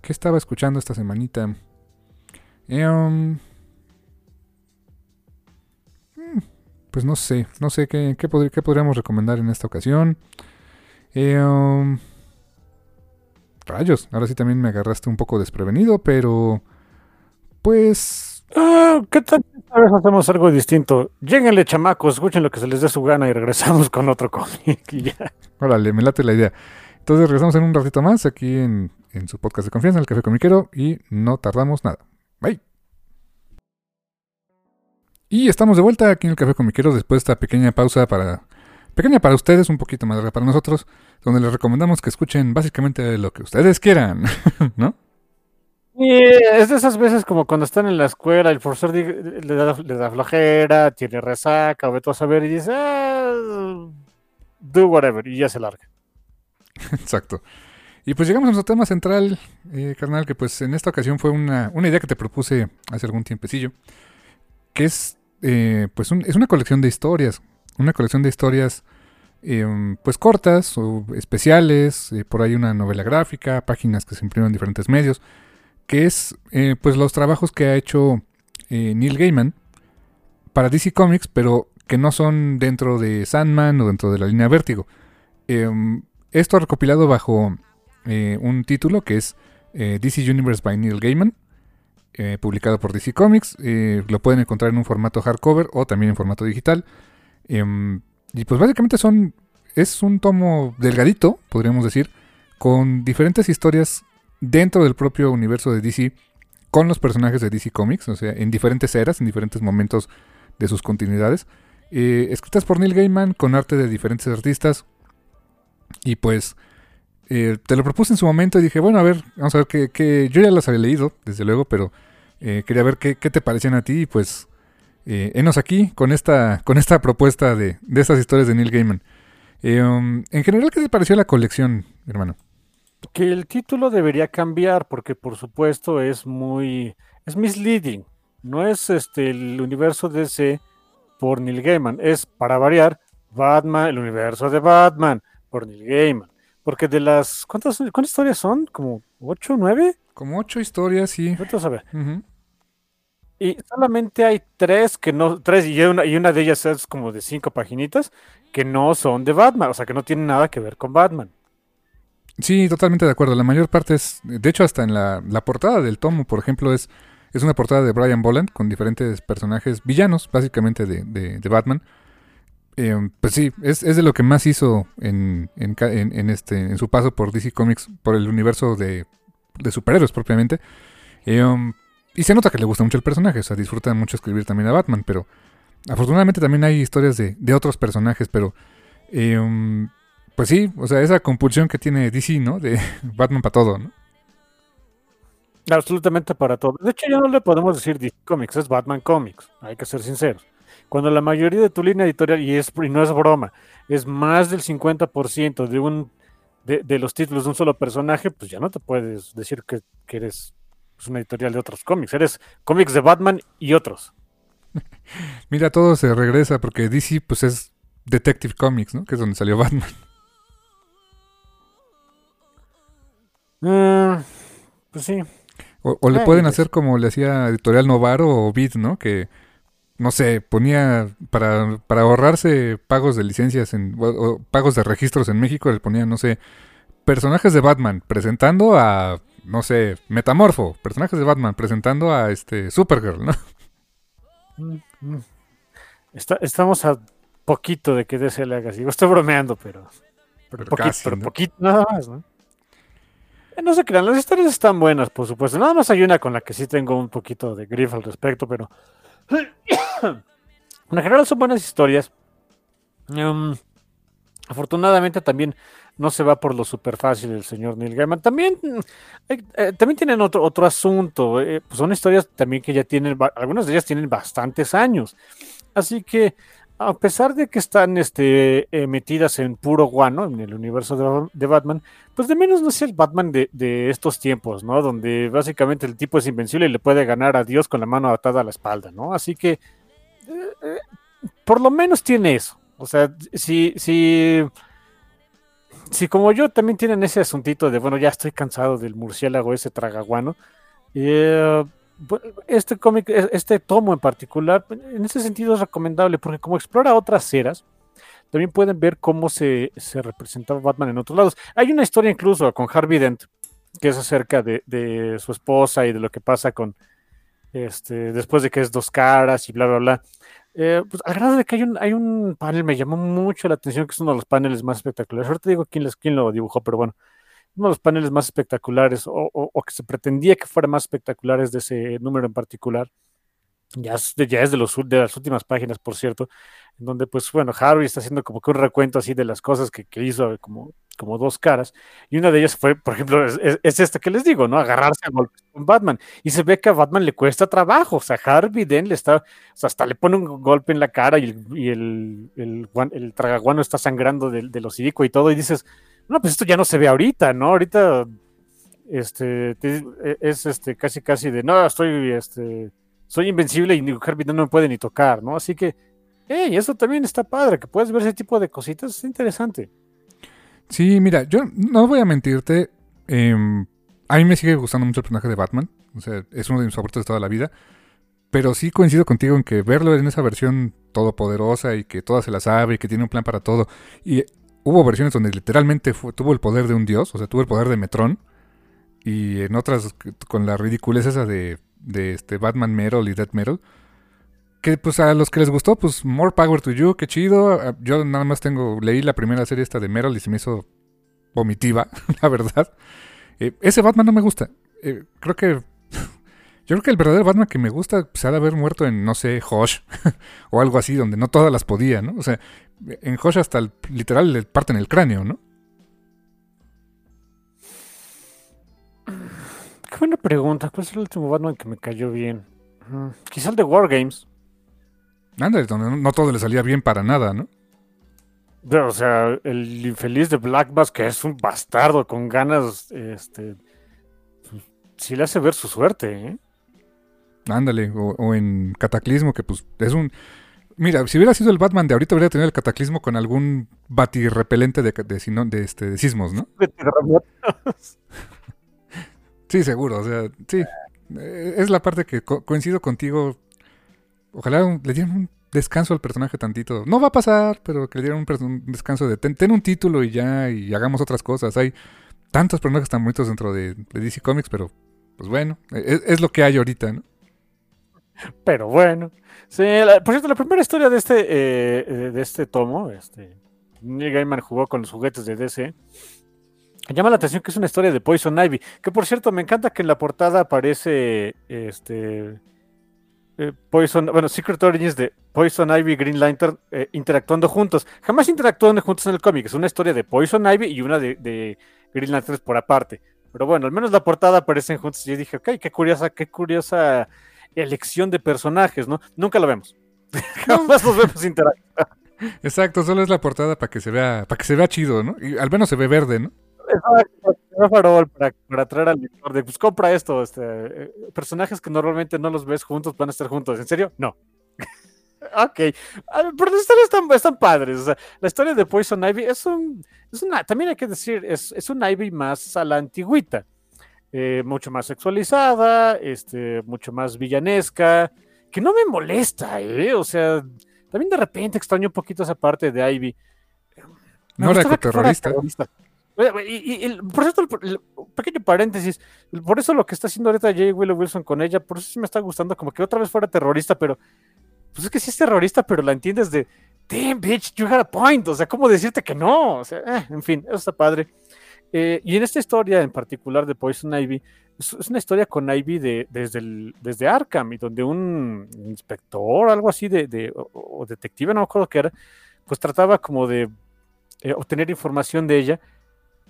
¿qué estaba escuchando esta semanita? Eh, um, hmm, pues no sé, no sé qué, qué, podríamos recomendar en esta ocasión. Eh, um, Rayos, ahora sí también me agarraste un poco desprevenido, pero pues... Ah, ¿Qué tal? A vez hacemos algo distinto. Lléguenle, chamacos, escuchen lo que se les dé su gana y regresamos con otro cómic y ya. Órale, me late la idea. Entonces regresamos en un ratito más aquí en, en su podcast de confianza, en el Café Comiquero, y no tardamos nada. Bye. Y estamos de vuelta aquí en el Café Comiquero después de esta pequeña pausa para Pequeña para ustedes, un poquito más larga para nosotros, donde les recomendamos que escuchen básicamente lo que ustedes quieran, ¿no? Y es de esas veces como cuando están en la escuela, el profesor le da, flojera, tiene resaca, o ve todo a saber y dice, ah, do whatever, y ya se larga. Exacto. Y pues llegamos a nuestro tema central, eh, carnal, que pues en esta ocasión fue una, idea que te propuse hace algún tiempecillo, que es, eh, pues es una colección de historias una colección de historias em, pues cortas o especiales, eh, por ahí una novela gráfica, páginas que se imprimen en diferentes medios, que es eh, pues los trabajos que ha hecho eh, Neil Gaiman para DC Comics, pero que no son dentro de Sandman o dentro de la línea Vértigo. Em, esto recopilado bajo un título que es DC Universe by Neil Gaiman, publicado por DC Comics. lo pueden encontrar en un formato hardcover o también en formato digital. Em, y pues básicamente son. Es un tomo delgadito, podríamos decir, con diferentes historias dentro del propio universo de DC, con los personajes de DC Comics, o sea, en diferentes eras, en diferentes momentos de sus continuidades. Eh, escritas por Neil Gaiman, con arte de diferentes artistas. Y pues. Eh, te lo propuse en su momento y dije, bueno, a ver, vamos a ver que, yo ya las había leído, desde luego, pero eh, quería ver qué, qué, te parecían a ti y pues eh, enos aquí con esta, con esta propuesta de, de estas historias de Neil Gaiman. Eh, um, en general, ¿qué te pareció la colección, hermano? Que el título debería cambiar porque, por supuesto, es muy... es misleading. No es este el universo DC por Neil Gaiman. Es, para variar, Batman, el universo de Batman por Neil Gaiman. Porque de las... ¿Cuántas, cuántas historias son? ¿Como ocho, nueve? Como ocho historias, sí. Vamos a ver. Y solamente hay tres que no, tres y una, y una de ellas es como de cinco paginitas que no son de Batman, o sea que no tienen nada que ver con Batman. Sí, totalmente de acuerdo. La mayor parte es, de hecho, hasta en la, la portada del tomo, por ejemplo, es, es una portada de Brian Boland con diferentes personajes villanos, básicamente de, de, de Batman. Eh, pues sí, es, es, de lo que más hizo en, en, en, este, en su paso por DC Comics, por el universo de, de superhéroes propiamente. Eh, um, y se nota que le gusta mucho el personaje, o sea, disfruta mucho escribir también a Batman, pero afortunadamente también hay historias de, de otros personajes, pero um, pues sí, o sea, esa compulsión que tiene DC, ¿no? De Batman para todo, ¿no? Absolutamente para todo. De hecho, ya no le podemos decir DC Comics, es Batman Comics, hay que ser sinceros. Cuando la mayoría de tu línea editorial, y, es, y no es broma, es más del 50% de, un, de, de, los títulos de un solo personaje, pues ya no te puedes decir que, que eres pues, una editorial de otros cómics, eres cómics de Batman y otros. Mira, todo se regresa porque DC pues es Detective Comics, ¿no? Que es donde salió Batman. Uh, pues sí. O, o le pueden hacer como le hacía Editorial Novaro o Beat, ¿no? Que, no sé, ponía para, para ahorrarse pagos de licencias en, o, o pagos de registros en México, le ponían, no sé, personajes de Batman presentando a, no sé, Metamorfo, personajes de Batman presentando a este Supergirl, ¿no? Está, estamos a poquito de que DC le haga así. Estoy bromeando, pero. Pero, Pero poquito, casi, pero ¿no? poquito nada más, ¿no? Eh, No se crean, las historias están buenas, por supuesto. Nada más hay una con la que sí tengo un poquito de grif al respecto, pero. en general son buenas historias. Um, afortunadamente también no se va por lo súper fácil el señor Neil Gaiman. También, eh, eh, también tienen otro, otro asunto. eh, pues son historias también que ya tienen, algunas de ellas tienen bastantes años. Así que, a pesar de que están este, metidas en puro guano, en el universo de, de Batman, pues de menos no es el Batman de, de estos tiempos, ¿no? Donde básicamente el tipo es invencible y le puede ganar a Dios con la mano atada a la espalda, ¿no? Así que, por lo menos tiene eso. O sea, si, si, si como yo también tienen ese asuntito de, bueno, ya estoy cansado del murciélago ese tragaguano, eh, este cómic, e- este tomo en particular, en ese sentido es recomendable porque como explora otras eras, también pueden ver cómo se, se representaba Batman en otros lados. Hay una historia incluso con Harvey Dent, que es acerca de, de su esposa y de lo que pasa con, este, después de que es dos caras y bla, bla, bla. Eh, pues al grado de que hay un, hay un panel, me llamó mucho la atención, que es uno de los paneles más espectaculares. Ahorita digo quién, les, quién lo dibujó, pero bueno, uno de los paneles más espectaculares, o, o- o que se pretendía que fuera más espectaculares de ese número en particular. Ya es, ya es de, los, de las últimas páginas, por cierto, en donde, pues bueno, Harvey está haciendo como que un recuento así de las cosas que, hizo, como, como dos caras. Y una de ellas fue, por ejemplo, es, es- es esta que les digo, ¿no? Agarrarse a golpes con Batman. Y se ve que a Batman le cuesta trabajo. O sea, Harvey Dent le está, o sea, hasta le pone un golpe en la cara y el, y el, el, el tragaguano está sangrando del, del hocico y todo. Y dices, no, pues esto ya no se ve ahorita, ¿no? Ahorita este te- es este casi casi de no, estoy este soy invencible y ni Harvey Dent no me puede ni tocar, ¿no? Así que, hey, eso también está padre, que puedes ver ese tipo de cositas, es interesante. Sí, mira, yo no voy a mentirte. em, a mí me sigue gustando mucho el personaje de Batman. O sea, es uno de mis favoritos de toda la vida. Pero sí coincido contigo en que verlo en esa versión todopoderosa y que toda se la sabe y que tiene un plan para todo. Y hubo versiones donde literalmente tuvo el poder de un dios, o sea, tuvo el poder de Metrón. Y en otras con la ridiculez esa de, de este Batman Metal y Death Metal. Que pues a los que les gustó, pues more power to you, qué chido. Ah, Yo nada más tengo, leí la primera serie esta de Metal y se me hizo vomitiva, la verdad. Eh, ese Batman no me gusta. Eh, creo que. Yo creo que el verdadero Batman que me gusta se ha de haber muerto en, no sé, Hosh o algo así, donde no todas las podía, ¿no? O sea, en Hosh hasta el- literal le parten el cráneo, ¿no? Qué buena pregunta, ¿cuál es el último Batman que me cayó bien? Mm, Quizá el de Wargames. Ándale, donde no, no todo le salía bien para nada, ¿no? Pero, o sea, el infeliz de Black Bass, que es un bastardo con ganas, este, sí le hace ver su suerte, ¿eh? Ándale, o, o en Cataclismo, que pues es un... Mira, si hubiera sido el Batman de ahorita, hubiera tenido el Cataclismo con algún batirrepelente de, de, sino- de, este, de sismos, ¿no? Sí, seguro, o sea, sí. Eh, Es la parte que co- coincido contigo. Ojalá le dieran un descanso al personaje tantito. No va a pasar, pero que le dieran un, descanso de ten, ten un título y ya, y hagamos otras cosas. Hay tantos personajes tan bonitos dentro de, DC Comics, pero pues bueno, es, es, lo que hay ahorita, ¿no? Pero bueno. Sí, la, por cierto, la primera historia de este, eh, de este tomo, este, Neil Gaiman jugó con los juguetes de DC. Llama la atención que es una historia de Poison Ivy. Que por cierto, me encanta que en la portada aparece este. Eh, Poison, bueno, Secret Origins de Poison Ivy y Green Lantern eh, interactuando juntos. Jamás interactuando juntos en el cómic. Es una historia de Poison Ivy y una de, de Green Lantern por aparte. Pero bueno, al menos la portada aparecen juntos. Y yo dije, ok, qué curiosa, qué curiosa elección de personajes, ¿no? Nunca lo vemos. Jamás los vemos interactuar. Exacto, solo es la portada para que se vea, para que se vea chido, ¿no? Y al menos se ve verde, ¿no? Farol para, para atraer al lector de, pues compra esto, este, eh, personajes que normalmente no los ves juntos van a estar juntos, ¿en serio? No. ok, ah, pero las historias están, están padres, o sea, la historia de Poison Ivy es un, es una, también hay que decir, es, es un Ivy más a la antigüita, eh, mucho más sexualizada, este, mucho más villanesca, que no me molesta, ¿eh? O sea, también de repente extraño un poquito esa parte de Ivy. Me no era ecoterrorista. Y, y, y, por cierto, el, el, pequeño paréntesis, por eso lo que está haciendo ahorita Jay Willow Wilson con ella, por eso sí me está gustando, como que otra vez fuera terrorista, pero pues es que sí es terrorista, pero la entiendes de, damn bitch, you had a point, o sea, ¿cómo decirte que no? O sea, eh, en fin, eso está padre. Eh, y en esta historia en particular de Poison Ivy, es, es una historia con Ivy de, desde, el, desde Arkham, y donde un inspector, algo así, de, de o, o, detective, no me acuerdo qué era, pues trataba como de eh, obtener información de ella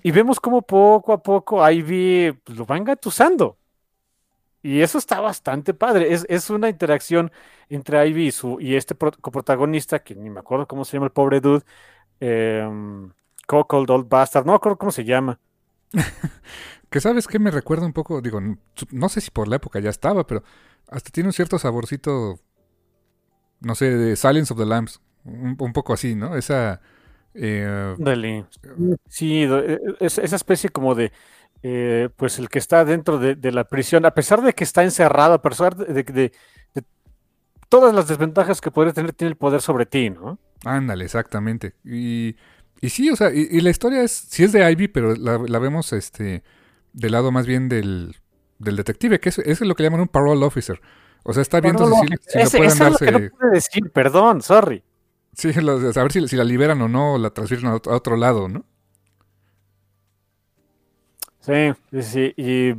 y vemos como poco a poco Ivy pues, lo va engatusando. Y eso está bastante padre. Es, es una interacción entre Ivy y, su, y este coprotagonista, que ni me acuerdo cómo se llama el pobre dude. Eh, Old Bastard. No me acuerdo cómo se llama. que sabes que me recuerda un poco, digo, no sé si por la época ya estaba, pero hasta tiene un cierto saborcito, no sé, de Silence of the Lambs. Un poco así, ¿no? Esa eh, Dale. Sí, es, esa especie como de, eh, pues el que está dentro de, de, la prisión, a pesar de que está encerrado, a pesar de, de, de, todas las desventajas que podría tener, tiene el poder sobre ti, ¿no? Ándale, exactamente. Y, y sí, o sea, y, y, la historia es, sí es de Ivy, pero la, la vemos este del lado más bien del, del detective, que es, es, lo que llaman un parole officer. O sea, está viendo si, si ese, le pueden darse... darse... Es lo que no puede decir, perdón, sorry. Sí, a ver si, la liberan o no, la transfieren a otro, lado, ¿no? Sí, sí, y,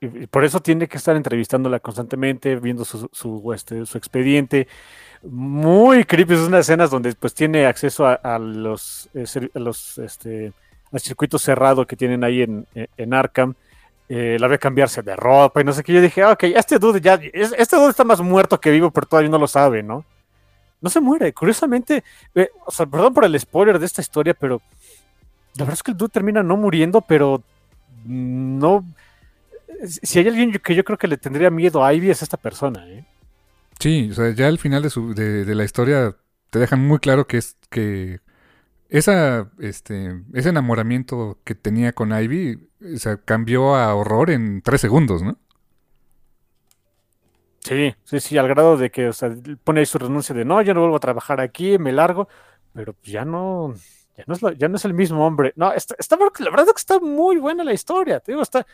y, por eso tiene que estar entrevistándola constantemente, viendo su, su, este, su expediente. Muy creepy, son unas escenas donde pues tiene acceso a, los, eh, a los este, al circuito cerrado que tienen ahí en, en Arkham. Eh, la ve cambiarse de ropa y no sé qué. Yo dije, ok, este dude ya, este dude está más muerto que vivo, pero todavía no lo sabe, ¿no? No se muere. Curiosamente, eh, o sea, perdón por el spoiler de esta historia, pero la verdad es que el dude termina no muriendo, pero no. Si hay alguien que yo creo que le tendría miedo a Ivy es esta persona, ¿eh? Sí, o sea, ya al final de, su, de, de la historia te dejan muy claro que es que este, ese enamoramiento que tenía con Ivy o sea, cambió a horror en tres segundos, ¿no? Sí, sí, sí, al grado de que o sea, pone ahí su renuncia de no, yo no vuelvo a trabajar aquí, me largo, pero ya no, ya no es, lo, ya no es el mismo hombre. No, está, está, la verdad es que está muy buena la historia, te digo, está,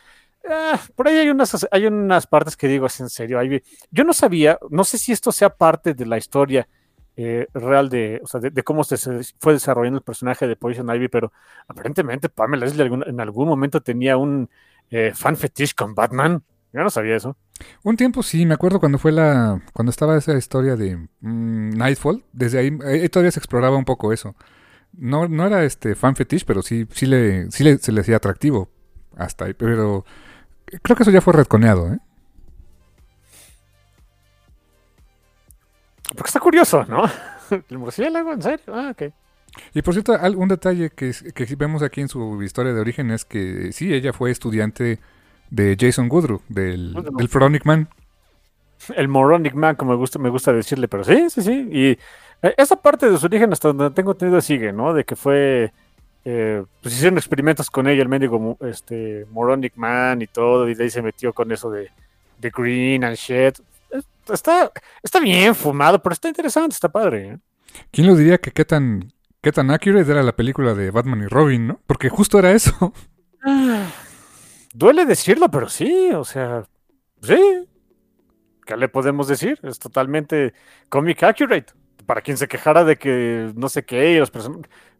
eh, por ahí hay unas, hay unas partes que digo, es en serio, hay, yo no sabía, no sé si esto sea parte de la historia eh, real de, o sea, de, cómo se fue desarrollando el personaje de Poison Ivy, pero aparentemente Pamela Leslie en algún momento tenía un eh, fan fetish con Batman. Yo no sabía eso. Un tiempo sí, me acuerdo cuando fue la. cuando estaba esa historia de mmm, Nightfall. Desde ahí, ahí, todavía se exploraba un poco eso. No, no era este fan fetish, pero sí, sí le, sí le, se le hacía atractivo. Hasta ahí. Pero creo que eso ya fue retconeado, ¿eh? Porque está curioso, ¿no? El murciélago, en serio. Ah, ok. Y por cierto, un detalle que, que vemos aquí en su historia de origen es que sí, ella fue estudiante de Jason Goodrue, del, del Moronic Man. El Moronic Man, como me gusta, me gusta decirle, pero sí, sí, sí. Y esa parte de su origen, hasta donde tengo entendido, sigue, ¿no? De que fue. Eh, pues hicieron experimentos con ella, el médico este, Moronic Man y todo, y de ahí se metió con eso de, de Green and Shit. Está, está bien fumado, pero está interesante, está padre. ¿eh? ¿Quién lo diría que qué tan, qué tan accurate era la película de Batman y Robin, no? Porque justo era eso. Duele decirlo, pero sí, o sea, sí. ¿Qué le podemos decir? Es totalmente comic accurate. Para quien se quejara de que no sé qué, los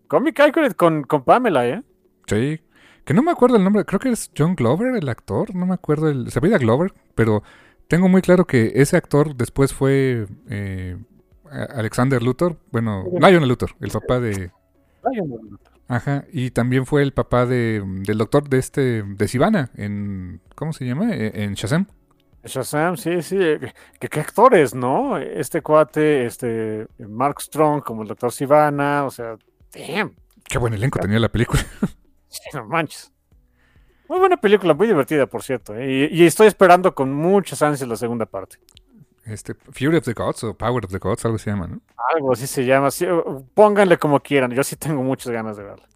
Comic accurate con, con Pamela, ¿eh? Sí. Que no me acuerdo el nombre, creo que es John Glover, el actor, no me acuerdo, el, se veía Glover, pero tengo muy claro que ese actor después fue eh, Alexander Luthor, bueno, Lionel Luthor, el papá de... Lionel Luthor. Ajá, y también fue el papá de, del doctor de este, de Sivana, en, ¿cómo se llama? E, en Shazam. Shazam, sí, sí, ¿Qué, qué actores, ¿no? Este cuate, este, Mark Strong como el doctor Sivana, o sea, damn. Qué buen elenco tenía la película. sí, no manches. Muy buena película, muy divertida, por cierto. ¿eh? Y, y, estoy esperando con muchas ansias la segunda parte. Este, Fury of the Gods o Power of the Gods, algo se llama, ¿no? Algo así se llama. pónganle como quieran. Yo sí tengo muchas ganas de verla.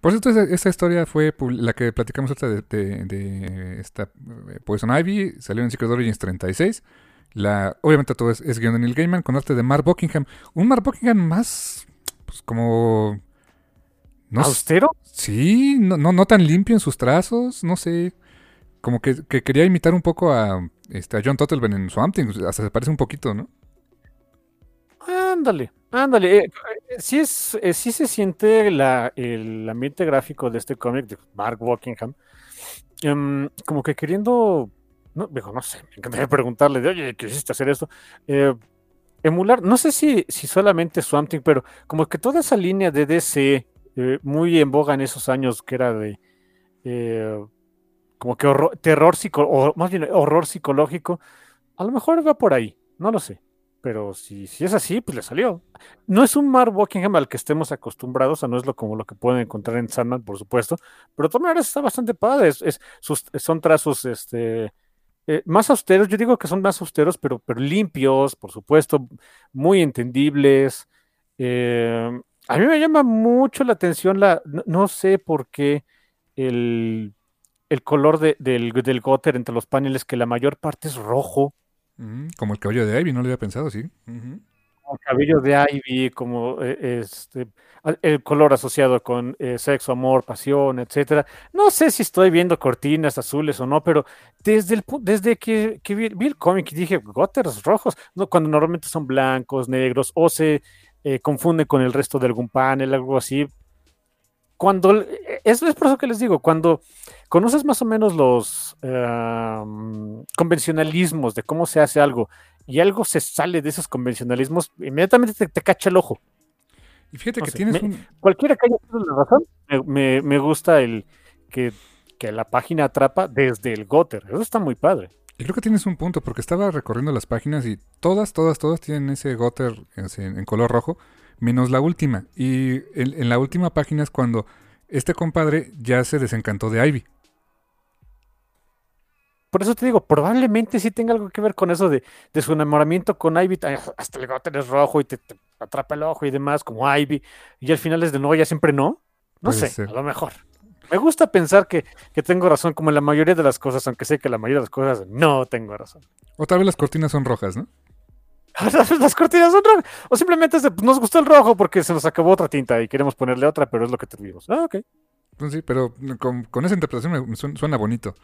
Por cierto, esta historia fue la que platicamos otra de, de, esta eh, Poison Ivy. Salió en Secret Origins 36. La, obviamente todo es, es guion de Neil Gaiman con arte de Mark Buckingham. Un Mark Buckingham más, pues como... No, ¿Austero? Sí, no, no, no tan limpio en sus trazos, no sé como que, quería imitar un poco a, este, John Totelben en Swamp Thing, hasta se parece un poquito, ¿no? Ándale, ándale. Eh, eh, sí, es, eh, sí se siente la, el ambiente gráfico de este cómic de Mark Walkingham, em, como que queriendo, no, digo, no sé, me encantaría preguntarle de, oye, ¿quisiste hacer esto? emular, no sé si, si solamente Swamp Thing, pero como que toda esa línea de DC, muy en boga en esos años, que era de como que horror, terror o más bien horror psicológico, a lo mejor va por ahí, no lo sé. Pero si, si es así, pues le salió. No es un Mark Buckingham al que estemos acostumbrados, o sea, no es lo como lo que pueden encontrar en Sandman, por supuesto, pero de todas maneras está bastante padre. Es, son trazos este, eh, más austeros, yo digo que son más austeros, pero, pero limpios, por supuesto, muy entendibles. Eh, a mí me llama mucho la atención la, no sé por qué el el color de, del, del Gotter entre los paneles, que la mayor parte es rojo. como el cabello de Ivy, no lo había pensado, sí. El cabello de Ivy, como eh, este, el color asociado con eh, sexo, amor, pasión, etcétera. No sé si estoy viendo cortinas azules o no, pero desde, el, desde que, vi, el cómic y dije, Gotters rojos, no, cuando normalmente son blancos, negros, o se eh, confunden con el resto de algún panel, algo así. Cuando, es, es por eso que les digo, cuando conoces más o menos los convencionalismos de cómo se hace algo y algo se sale de esos convencionalismos, inmediatamente te, cacha el ojo. Y fíjate que tienes un... Cualquiera que haya la razón, me, gusta el que, la página atrapa desde el Gotter. Eso está muy padre. Y creo que tienes un punto, porque estaba recorriendo las páginas y todas, todas, todas tienen ese Gotter en, color rojo, menos la última. Y en, en, la última página es cuando este compadre ya se desencantó de Ivy. Por eso te digo, probablemente sí tenga algo que ver con eso de, su enamoramiento con Ivy. Hasta el gato es rojo y te, atrapa el ojo y demás, como Ivy. Y al final es de no, ya siempre no. No sé, a lo mejor. Me gusta pensar que, tengo razón, como en la mayoría de las cosas, aunque sé que la mayoría de las cosas no tengo razón. Otra vez las cortinas son rojas, ¿no? las cortinas son rojas. O simplemente pues, nos gustó el rojo porque se nos acabó otra tinta y queremos ponerle otra, pero es lo que tuvimos. Ah, ok. Pues sí, pero con, esa interpretación me suena bonito.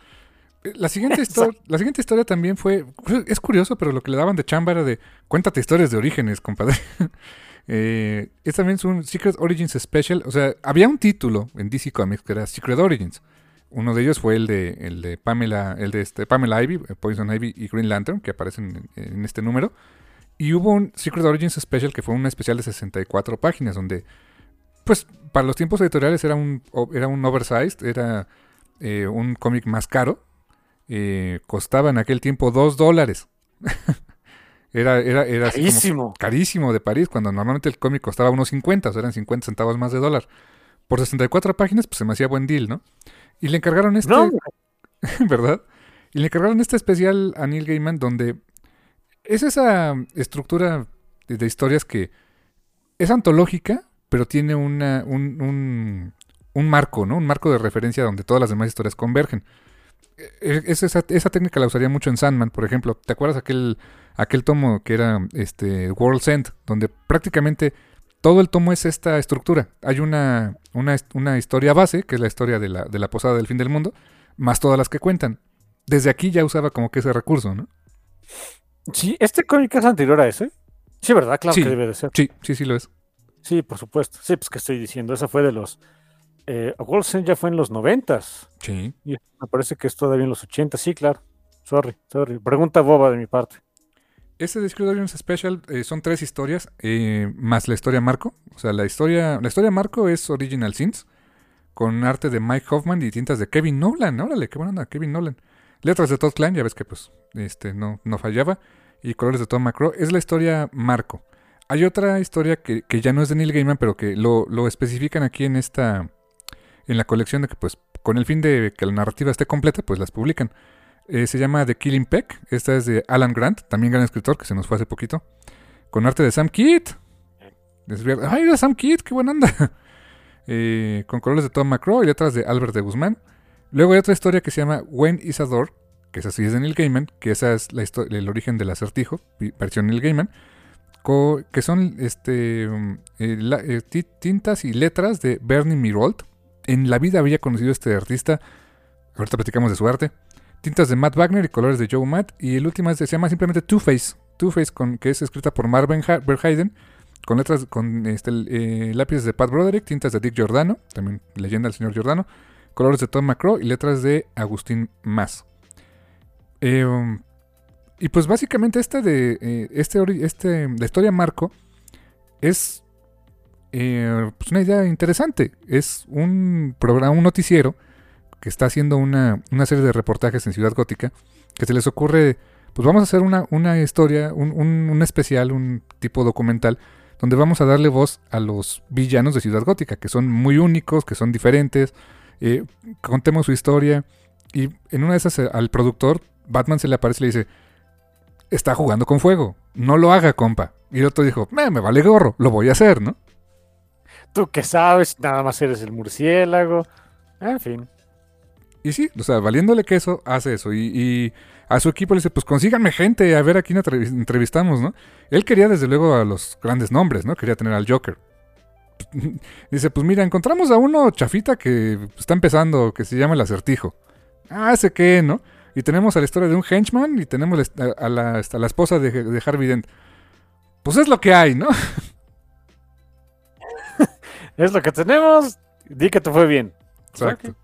La siguiente, historia, la siguiente historia también fue. Es curioso, pero lo que le daban de chamba era de. Cuéntate historias de orígenes, compadre. eh, es también un Secret Origins Special. O sea, había un título en DC Comics que era Secret Origins. Uno de ellos fue el de, el de Pamela, el de este, Pamela Ivy, eh, Poison Ivy y Green Lantern, que aparecen en, este número. Y hubo un Secret Origins Special que fue una especial de 64 páginas, donde, pues, para los tiempos editoriales era un, era un oversized, era eh, un cómic más caro, eh, costaba en aquel tiempo dos dólares. era, era, era carísimo. carísimo de París, cuando normalmente el cómic costaba unos 50, o sea, eran 50 centavos más de dólar. Por 64 páginas, pues se me hacía buen deal, ¿no? Y le encargaron este. ¿Verdad? Y le encargaron este especial a Neil Gaiman, donde es esa estructura de, historias que es antológica, pero tiene una, un, un, un marco, ¿no? Un marco de referencia donde todas las demás historias convergen. E, esa, esa, técnica la usaría mucho en Sandman, por ejemplo. ¿Te acuerdas aquel, aquel tomo que era este World's End? Donde prácticamente todo el tomo es esta estructura. Hay una, una, una historia base, que es la historia de la, de la posada del fin del mundo, más todas las que cuentan. Desde aquí ya usaba como que ese recurso, ¿no? Sí, este cómic es anterior a ese. Sí, ¿verdad? Claro Sí. que debe de ser. Sí, sí, sí lo es. Sí, por supuesto. Sí, pues que estoy diciendo. Esa fue de los. Eh, Wolfsen ya fue en los noventas. Sí. Y me parece que es todavía en los 80. Sí, claro. Sorry, sorry. Pregunta boba de mi parte. Este de Secret Special eh, son tres historias, eh, más la historia Marco. O sea, la historia, la historia Marco es Original Sins, con arte de Mike Hoffman y tintas de Kevin Nolan. Órale, qué buena onda, Kevin Nolan. Letras de Todd Klein, ya ves que pues este no, no fallaba. Y colores de Tom McCraw. Es la historia Marco. Hay otra historia que, que ya no es de Neil Gaiman, pero que lo, lo especifican aquí en esta. en la colección de que pues con el fin de que la narrativa esté completa, pues las publican. Eh, se llama The Killing Peck. Esta es de Alan Grant, también gran escritor, que se nos fue hace poquito. Con arte de Sam Kidd. ¡Ay, era Sam Kidd! ¡Qué buena onda! Eh, con colores de Tom McCraw y letras de Albert de Guzmán. Luego hay otra historia que se llama When Isadore, que esa sí es de Neil Gaiman, que esa es la el origen del acertijo, versión Neil Gaiman, que son este, um, eh, la- eh, ti- tintas y letras de Bernie Mirold. En la vida había conocido a este artista, ahorita platicamos de su arte. Tintas de Matt Wagner y colores de Joe Matt. Y el último se llama simplemente Two Face. Two Face, con, que es escrita por Marvin Ha- Verheiden. Con letras, con este, eh, lápices de Pat Broderick, tintas de Dick Giordano, también leyenda del señor Giordano, colores de Tom McCraw y letras de Agustín Mas. Eh, um, y pues básicamente esta de eh, este, este, la historia Marco es eh, pues una idea interesante. Es un programa, un noticiero que está haciendo una, una serie de reportajes en Ciudad Gótica, que se les ocurre, pues vamos a hacer una, una historia, un- un especial, un tipo documental, donde vamos a darle voz a los villanos de Ciudad Gótica, que son muy únicos, que son diferentes, eh, contemos su historia, y en una de esas eh, al productor, Batman se le aparece y le dice, está jugando con fuego, no lo haga, compa. Y el otro dijo, "Eh, me vale gorro, lo voy a hacer, ¿no? Tú que sabes, nada más eres el murciélago. En fin. Y sí, o sea, valiéndole queso, hace eso. Y, y a su equipo le dice, pues consíganme gente, a ver a quién entrev- entrevistamos, ¿no? Él quería desde luego a los grandes nombres, ¿no? Quería tener al Joker. Dice, pues mira, encontramos a uno chafita que está empezando, que se llama el acertijo. Ah, ese qué, ¿no? Y tenemos a la historia de un henchman y tenemos a la, a la esposa de, de Harvey Dent. Pues es lo que hay, ¿no? Es lo que tenemos. Di que te fue bien. Exacto.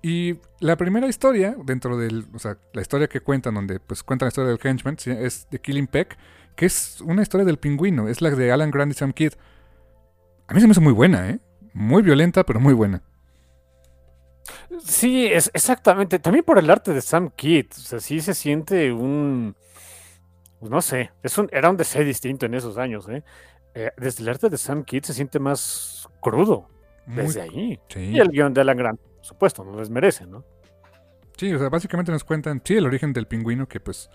Y la primera historia, dentro del, o sea, la historia que cuentan, donde pues cuentan la historia del henchman, es de Killing Peck, que es una historia del pingüino, es la de Alan Grant y Sam Kidd. A mí se me hizo muy buena, ¿eh? Muy violenta, pero muy buena. Sí, es exactamente. También por el arte de Sam Kidd. O sea, sí se siente un. pues no sé. Es un, era un deseo distinto en esos años, ¿eh? Eh, Desde el arte de Sam Kidd se siente más crudo. Muy- Desde ahí. sí, Y el guion de Alan Grant, por supuesto, no les merece, ¿no? sí, o sea, básicamente nos cuentan, sí, el origen del pingüino, que pues,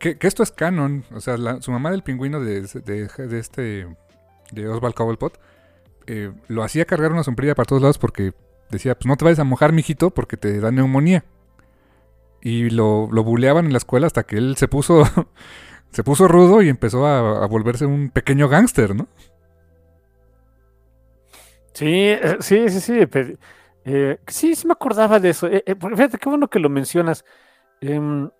que, que esto es canon, o sea, la- su mamá del pingüino de, de, de este, de Oswald Cobblepot, eh, lo hacía cargar una sombrilla para todos lados porque decía, pues no te vayas a mojar, mijito, porque te da neumonía. Y lo, lo buleaban en la escuela hasta que él se puso, se puso rudo y empezó a, a volverse un pequeño gángster, ¿no? Sí, eh, sí, sí, sí. eh, sí, sí me acordaba de eso. Fíjate, qué bueno que lo mencionas. Em,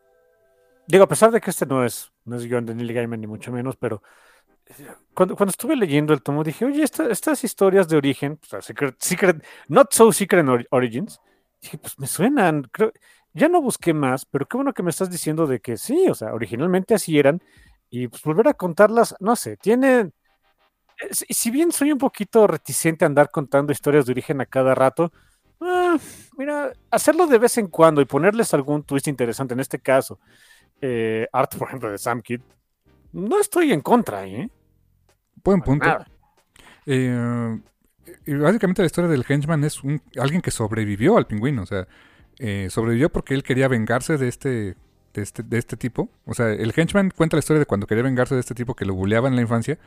digo, a pesar de que este no es, no es guion de Neil Gaiman, ni mucho menos, pero cuando, cuando estuve leyendo el tomo dije, oye, esta- estas historias de origen, sea, Secret, Not So Secret Ori- Origins, dije, pues me suenan. Creo, ya no busqué más, pero qué bueno que me estás diciendo de que sí, o sea, originalmente así eran, y pues volver a contarlas, no sé, tiene eh, si si bien soy un poquito reticente a andar contando historias de origen a cada rato, ah, mira, hacerlo de vez en cuando y ponerles algún twist interesante, en este caso, eh, art, por ejemplo, de Sam Kidd, no estoy en contra, ¿eh? Buen punto. Eh, básicamente la historia del henchman es un, alguien que sobrevivió al pingüino. O sea, eh, sobrevivió porque él quería vengarse de este, de este, de este tipo. O sea, el henchman cuenta la historia de cuando quería vengarse de este tipo que lo buleaba en la infancia.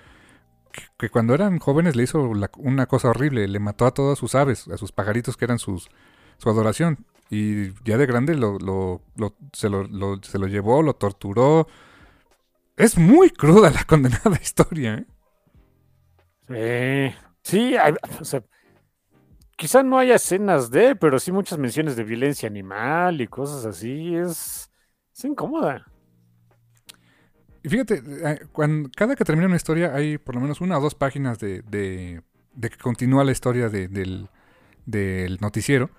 Que, que cuando eran jóvenes le hizo la- una cosa horrible. Le mató a todas sus aves, a sus pajaritos que eran sus, su adoración. Y ya de grande lo, lo- lo- se, lo, lo- se lo llevó, lo torturó. Es muy cruda la condenada historia, ¿eh? Eh, sí, hay- o sea, quizá no haya escenas de, pero sí muchas menciones de violencia animal y cosas así. Es, incómoda. Y fíjate, eh, cuando, cada que termina una historia hay por lo menos una o dos páginas de, de, de que continúa la historia de- del, del noticiero.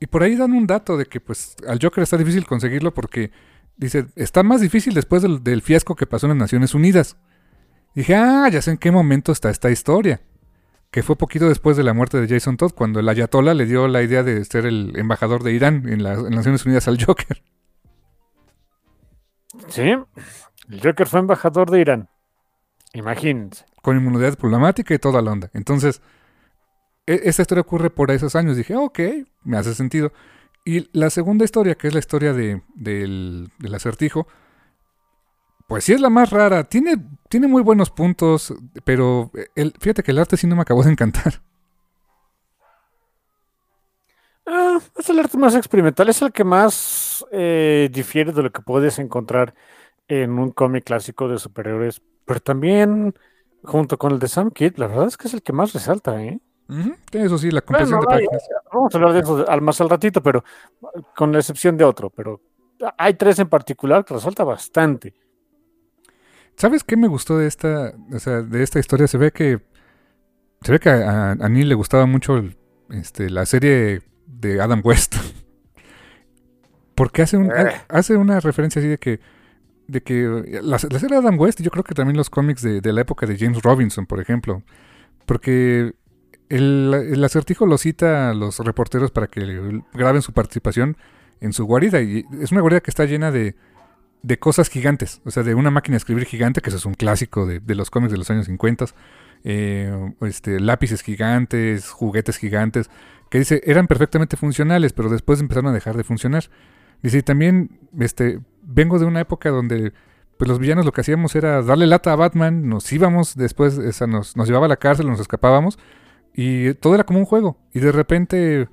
Y por ahí dan un dato de que pues al Joker está difícil conseguirlo porque dice, está más difícil después del fiasco que pasó en las Naciones Unidas. Dije, ah, ya sé en qué momento está esta historia. Que fue poquito después de la muerte de Jason Todd, cuando el Ayatollah le dio la idea de ser el embajador de Irán en, la- en las Naciones Unidas al Joker. Sí, el Joker fue embajador de Irán. Imagínense. con inmunidad problemática y toda la onda. Entonces, e- esta historia ocurre por esos años. Dije, ok, me hace sentido. Y la segunda historia, que es la historia de, del, del acertijo, pues sí es la más rara. Tiene, tiene muy buenos puntos, pero el, fíjate que el arte sí no me acabó de encantar. Ah, es el arte más experimental, es el que más eh, difiere de lo que puedes encontrar en un cómic clásico de superhéroes, pero también junto con el de Sam Kidd, la verdad es que es el que más resalta, ¿eh? Ujú, Eso sí, la compresión Bueno, de páginas. Vamos a hablar de eso al más al ratito, pero con la excepción de otro, pero hay tres en particular que resalta bastante. ¿Sabes qué me gustó de esta, o sea, de esta historia? Se ve que se ve que a, a Neil le gustaba mucho el- este, la serie de Adam West. Porque hace, un, Eh. hace una referencia así de que de que la, la serie de Adam West, y yo creo que también los cómics de, de la época de James Robinson, por ejemplo, porque el, el acertijo lo cita a los reporteros para que graben su participación en su guarida, y es una guarida que está llena de, de cosas gigantes, o sea, de una máquina de escribir gigante, que eso es un clásico de, de los cómics de los años 50, eh, este, lápices gigantes, juguetes gigantes, que dice, eran perfectamente funcionales, pero después empezaron a dejar de funcionar. Dice, y también este, vengo de una época donde pues los villanos lo que hacíamos era darle lata a Batman, nos íbamos, después nos, nos llevaba a la cárcel, nos escapábamos, y todo era como un juego. Y de repente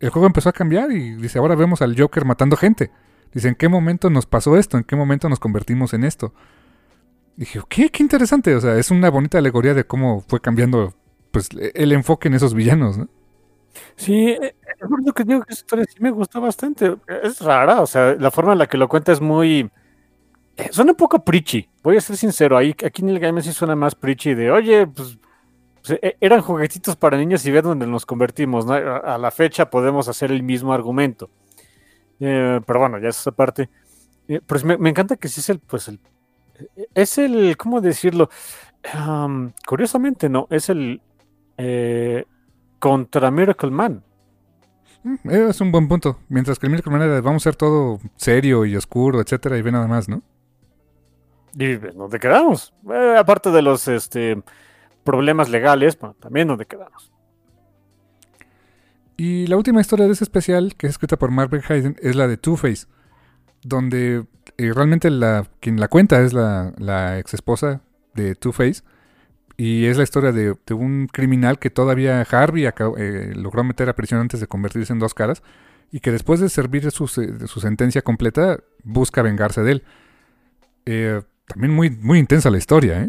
el juego empezó a cambiar y dice, ahora vemos al Joker matando gente. Dice, ¿en qué momento nos pasó esto? ¿En qué momento nos convertimos en esto? Dije, ¿qué? Qué interesante. O sea, es una bonita alegoría de cómo fue cambiando pues, el enfoque en esos villanos, ¿no? Sí, eh, es eso que digo que esa historia sí me gusta bastante. Es rara, o sea, la forma en la que lo cuenta es muy... eh, Suena un poco preachy, voy a ser sincero. Ahí, aquí en el game sí suena más preachy de, oye, pues, pues, eh, eran juguetitos para niños y ve dónde nos convertimos. ¿no? A la fecha podemos hacer el mismo argumento. Eh, pero bueno, ya es esa parte. Eh, pues me, me encanta que sí es el, pues el, es el, ¿cómo decirlo? Am, curiosamente, no, es el eh, contra Miracle Man. Mm, Es un buen punto. Mientras que el Miracle Man era vamos a ser todo serio y oscuro, etcétera, y ve nada más, ¿no? Y ¿dónde quedamos? Aparte de los este, problemas legales, bueno, también donde quedamos. Y la última historia de ese especial, que es escrita por Mark Hayden, es la de Two-Face, donde eh, realmente la, quien la cuenta es la, ex esposa de Two-Face, y es la historia de, de un criminal que todavía Harvey eh, logró meter a prisión antes de convertirse en dos caras, y que después de servir su, se- su sentencia completa, busca vengarse de él. Eh, también muy, muy intensa la historia, ¿eh?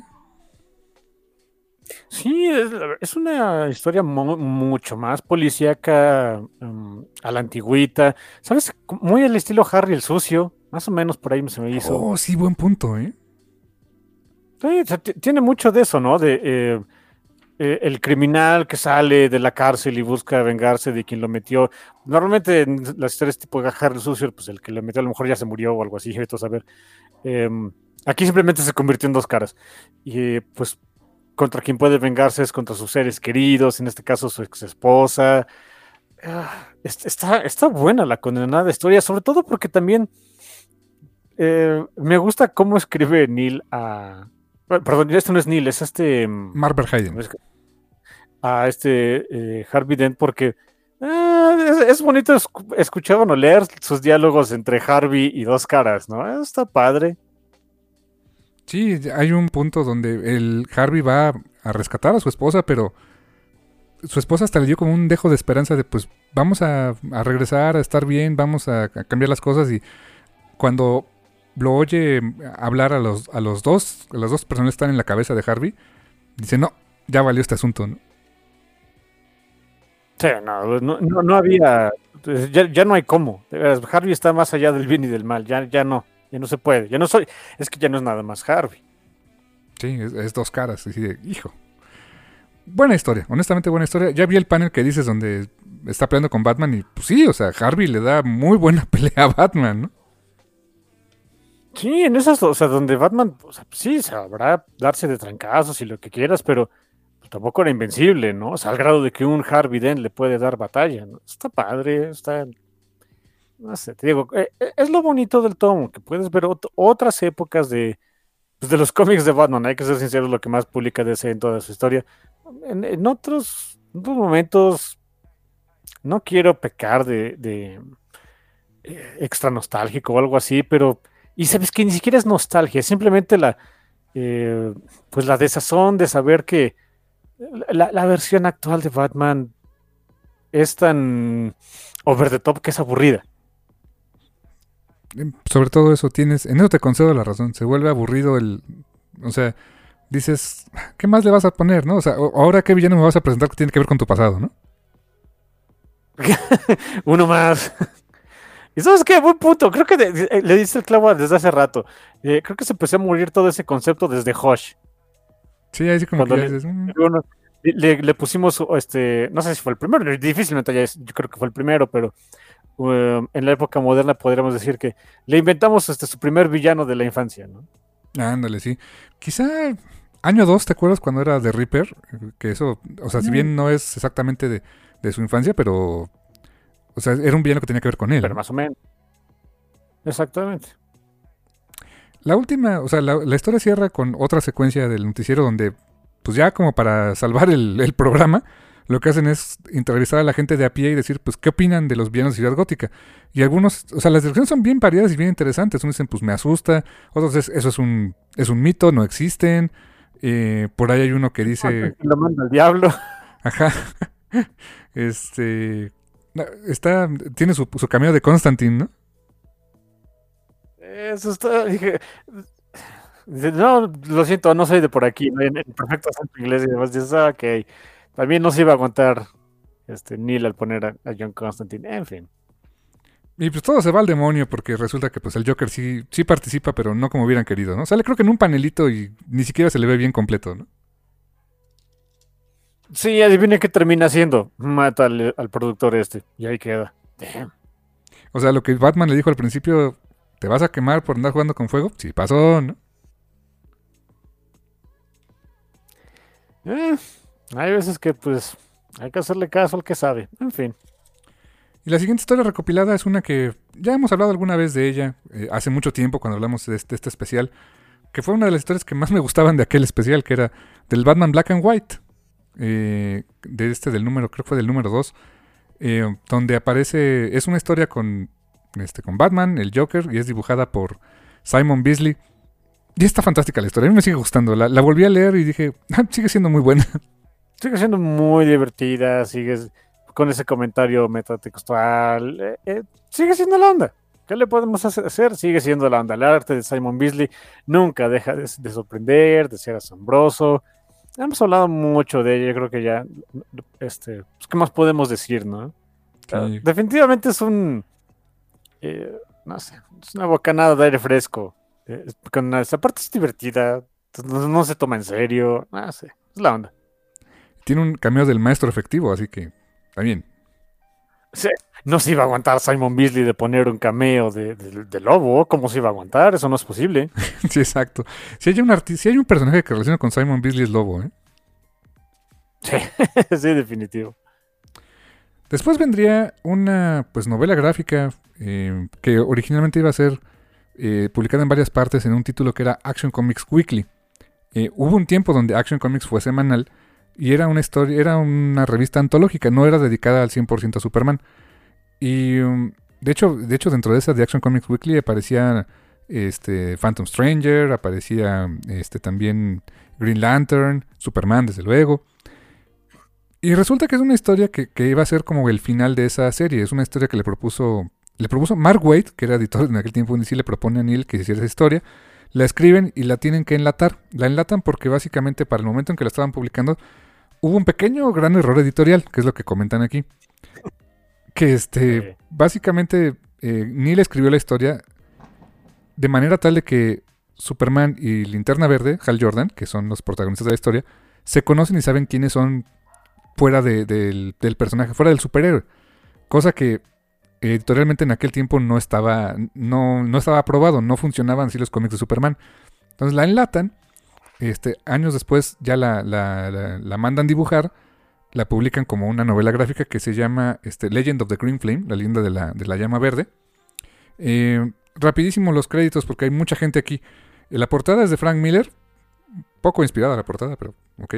Sí, es, es una historia mu- mucho más policíaca um, a la antigüita. ¿Sabes? Muy al estilo Harry el sucio. Más o menos por ahí se me hizo. Oh, sí, buen punto, ¿eh? Sí, o sea, ti- tiene mucho de eso, ¿no? De eh, eh, el criminal que sale de la cárcel y busca vengarse de quien lo metió. Normalmente en las historias tipo Harry el sucio, pues el que lo metió a lo mejor ya se murió o algo así, a saber. Em, aquí simplemente se convirtió en dos caras. Y eh, pues contra quien puede vengarse es contra sus seres queridos, en este caso su ex esposa. está, está buena la condenada historia, sobre todo porque también eh, me gusta cómo escribe Neil a. Perdón, este no es Neil, es este. mm, Mark Hayden. ¿cómo es que- A este eh, Harvey Dent, porque ah, es, es bonito escu- escuchar o leer sus diálogos entre Harvey y dos caras, ¿no? Está padre. Sí, hay un punto donde el Harvey va a rescatar a su esposa, pero su esposa hasta le dio como un dejo de esperanza de pues vamos a, regresar, a estar bien, vamos a, cambiar las cosas y cuando lo oye hablar a los, a los dos, a las dos personas que están en la cabeza de Harvey, dice no, ya valió este asunto. Sí, no, no, no, había, ya, ya no hay cómo. Harvey está más allá del bien y del mal, ya, ya no, ya no se puede, ya no soy, es que ya no es nada más Harvey. Sí, es, es dos caras, así de, hijo. Buena historia, honestamente buena historia. Ya vi el panel que dices donde está peleando con Batman y pues sí, o sea, Harvey le da muy buena pelea a Batman, ¿no? Sí, en esas, o sea, donde Batman, o sea, sí, sabrá darse de trancazos y lo que quieras, pero pues, tampoco era invencible, ¿no? O sea, al grado de que un Harvey Dent le puede dar batalla, ¿no? Está padre, está... No sé, te digo, eh, eh, es lo bonito del tomo, que puedes ver ot- otras épocas de, pues, de los cómics de Batman, hay que ser sinceros, lo que más publica DC en toda su historia. En, otros, en otros momentos, no quiero pecar de, de, eh, extra nostálgico o algo así, pero... Y sabes que ni siquiera es nostalgia, es simplemente la, pues la desazón de saber que la versión actual de Batman es tan over the top que es aburrida. Eh, Sobre todo eso tienes, en eso te concedo la razón, se vuelve aburrido el, o sea, dices, ¿qué más le vas a poner, no? O sea, ahora qué villano me vas a presentar que tiene que ver con tu pasado, ¿no? Uno más. ¿Y sabes qué? Buen punto. Creo que de- de- le dice el clavo desde hace rato. Eh, creo que se empezó a morir todo ese concepto desde Hush. Sí, ahí sí como que le- dices, "Mm". Le, le pusimos, este, no sé si fue el primero, difícilmente ya es- yo creo que fue el primero, pero um, en la época moderna podríamos decir que le inventamos este, su primer villano de la infancia, ¿no? Ándale, sí. Quizá año 2, ¿te acuerdas cuando era de Reaper? Que eso, o sea, si Mm. bien no es exactamente de, de su infancia, pero, o sea, era un villano que tenía que ver con él. Pero ¿no? más o menos. Exactamente. La última, o sea, la, la historia cierra con otra secuencia del noticiero donde, pues ya como para salvar el, el programa, lo que hacen es entrevistar a la gente de a pie y decir, pues, ¿qué opinan de los villanos de Ciudad Gótica? Y algunos, o sea, las descripciones son bien variadas y bien interesantes. Unos dicen, pues, me asusta. Otros, es, eso es un, es un mito, no existen. Eh, por ahí hay uno que dice, Lo manda al diablo. ajá, este, está, tiene su, su cameo de Constantine, ¿no? Eso está. Dije, no, lo siento, no soy de por aquí. En, en perfecto acento inglés y demás. Dices, ah, ok. También no se iba a aguantar este, Neil al poner a, a John Constantine. En fin. Y pues todo se va al demonio porque resulta que pues el Joker sí, sí participa, pero no como hubieran querido, ¿no? Sale creo que en un panelito y ni siquiera se le ve bien completo, ¿no? Sí, adivine qué termina haciendo. Mata al, al productor este. Y ahí queda. Damn. O sea, lo que Batman le dijo al principio, ¿te vas a quemar por andar jugando con fuego? Sí pasó, ¿no? Eh, hay veces que, pues, hay que hacerle caso al que sabe. En fin. Y la siguiente historia recopilada es una que ya hemos hablado alguna vez de ella, eh, hace mucho tiempo cuando hablamos de este, este especial, que fue una de las historias que más me gustaban de aquel especial, que era del Batman Black and White, eh, de este del número, creo que fue del número 2, donde aparece, es una historia con, este, con Batman, el Joker, y es dibujada por Simon Beasley. Y está fantástica la historia, a mí me sigue gustando, la, la volví a leer y dije, "Ah, sigue siendo muy buena. Sigue siendo muy divertida. Sigues con ese comentario metatextual. eh, eh, sigue siendo la onda. ¿Qué le podemos hace- hacer? Sigue siendo la onda. El arte de Simon Beasley nunca deja de, de sorprender, de ser asombroso. Hemos hablado mucho de ella. Yo creo que ya. Este, pues, ¿Qué más podemos decir, no? Sí. Definitivamente es un. eh, no sé. Es una bocanada de aire fresco. Es- con esa parte es divertida. No, no se toma en serio. No sé. Es la onda. Tiene un cameo del maestro efectivo, así que está bien. Sí, No se iba a aguantar Simon Beasley de poner un cameo de, de- de lobo. ¿Cómo se iba a aguantar? Eso no es posible. Sí, exacto. Si hay un arti- si hay un personaje que relaciona con Simon Beasley es Lobo, ¿eh? Sí, sí, definitivo. Después vendría una pues novela gráfica eh, que originalmente iba a ser eh, publicada en varias partes en un título que era Action Comics Weekly. Eh, hubo un tiempo donde Action Comics fue semanal y era una historia, era una revista antológica, no era dedicada al 100% a Superman. Y um, de hecho, de hecho dentro de esa de Action Comics Weekly aparecía este Phantom Stranger, aparecía este también Green Lantern, Superman desde luego. Y resulta que es una historia que, que iba a ser como el final de esa serie. Es una historia que le propuso, le propuso Mark Waid, que era editor en aquel tiempo, y sí le propone a Neil que hiciera esa historia. la escriben y la tienen que enlatar. La enlatan porque básicamente para el momento en que la estaban publicando hubo un pequeño gran error editorial, que es lo que comentan aquí. Que este, básicamente eh, Neil escribió la historia de manera tal de que Superman y Linterna Verde, Hal Jordan, que son los protagonistas de la historia, se conocen y saben quiénes son fuera del, personaje, fuera del superhéroe. Cosa que editorialmente en aquel tiempo no estaba, no, no estaba aprobado, no funcionaban así los cómics de Superman. Entonces la enlatan, este, años después ya la, mandan dibujar, la publican como una novela gráfica que se llama este, Legend of the Green Flame, la leyenda de la, llama verde. Eh, rapidísimo los créditos porque hay mucha gente aquí. La portada es de Frank Miller, poco inspirada la portada, pero ok.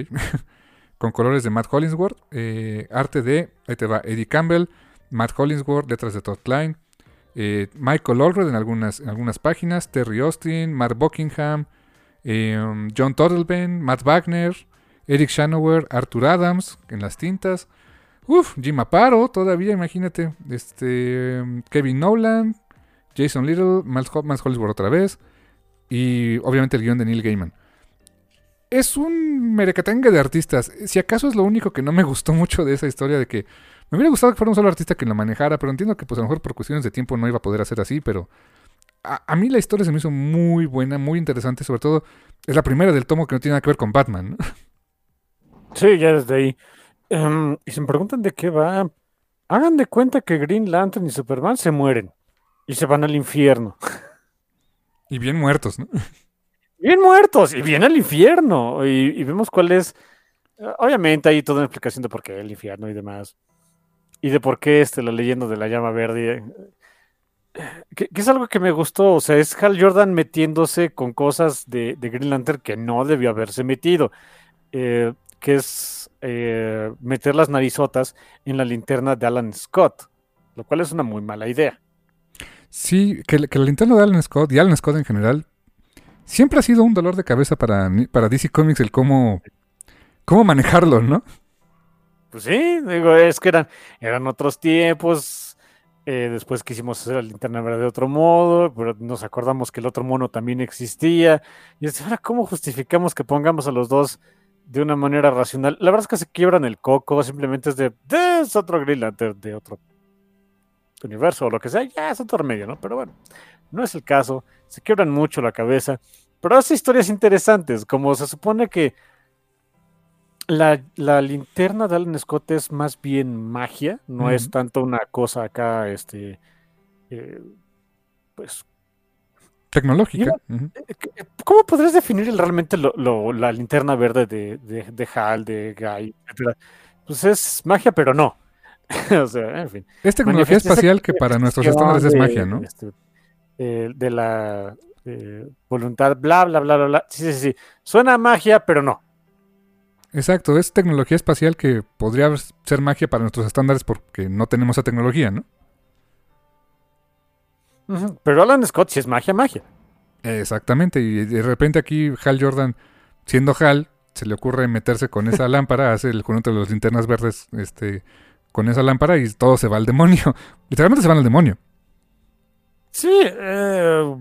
Con colores de Matt Hollingsworth, eh, arte de, ahí te va, Eddie Campbell, Matt Hollingsworth, letras de Todd Klein, eh, Michael Allred en algunas, en algunas páginas, Terry Austin, Mark Buckingham, eh, John Toddleben, Matt Wagner, Eric Shanower, Arthur Adams en las tintas. Uf, Jim Aparo, todavía, imagínate. Este, Kevin Nolan, Jason Little, Miles Hollingsworth otra vez. Y obviamente el guion de Neil Gaiman. Es un merecatengue de artistas. Si acaso es lo único que no me gustó mucho de esa historia de que me hubiera gustado que fuera un solo artista que lo manejara, pero entiendo que pues a lo mejor por cuestiones de tiempo no iba a poder hacer así, pero a, mí la historia se me hizo muy buena, muy interesante, sobre todo es la primera del tomo que no tiene nada que ver con Batman. Sí, ya desde ahí. Em, y se me preguntan de qué va. Hagan de cuenta que Green Lantern y Superman se mueren y se van al infierno. Y bien muertos, ¿no? Bien muertos y bien al infierno. Y, vemos cuál es. Obviamente hay toda una explicación de por qué el infierno y demás. Y de por qué este, la leyenda de la llama verde. Que, es algo que me gustó. O sea, es Hal Jordan metiéndose con cosas de, Green Lantern que no debió haberse metido. Eh, que es eh, meter las narizotas en la linterna de Alan Scott. Lo cual es una muy mala idea. Sí, que, que la linterna de Alan Scott y Alan Scott en general siempre ha sido un dolor de cabeza para, para DC Comics el cómo, cómo manejarlo, ¿no? Pues sí, digo, es que eran, eran otros tiempos. Eh, después quisimos hacer la linterna de otro modo, pero nos acordamos que el otro mono también existía. Y ahora, ¿cómo justificamos que pongamos a los dos de una manera racional? La verdad es que se quiebran el coco, simplemente es de, es otro Green de otro universo o lo que sea, ya es otro medio, ¿no? Pero bueno, no es el caso, se quiebran mucho la cabeza, pero hace historias interesantes, como se supone que la, linterna de Alan Scott es más bien magia, no es tanto una cosa acá, este, eh, pues... Tecnológica. Eh, ¿Cómo podrías definir realmente la linterna verde de, de, Hal, de Guy, Pues es magia, pero no. o sea, en fin. Es tecnología espacial que para nuestros estándares es magia, ¿no? Este, eh, de la eh, voluntad, bla, bla, bla, bla, bla. Sí, sí, sí. Suena magia, pero no. Exacto, es tecnología espacial que podría ser magia para nuestros estándares porque no tenemos esa tecnología, ¿no? Pero Alan Scott sí es magia, magia. Exactamente, y de repente aquí Hal Jordan, siendo Hal, se le ocurre meterse con esa lámpara, hace el conjunto de las linternas verdes, este, con esa lámpara y todo se va al demonio. Literalmente se van al demonio. Sí, eh,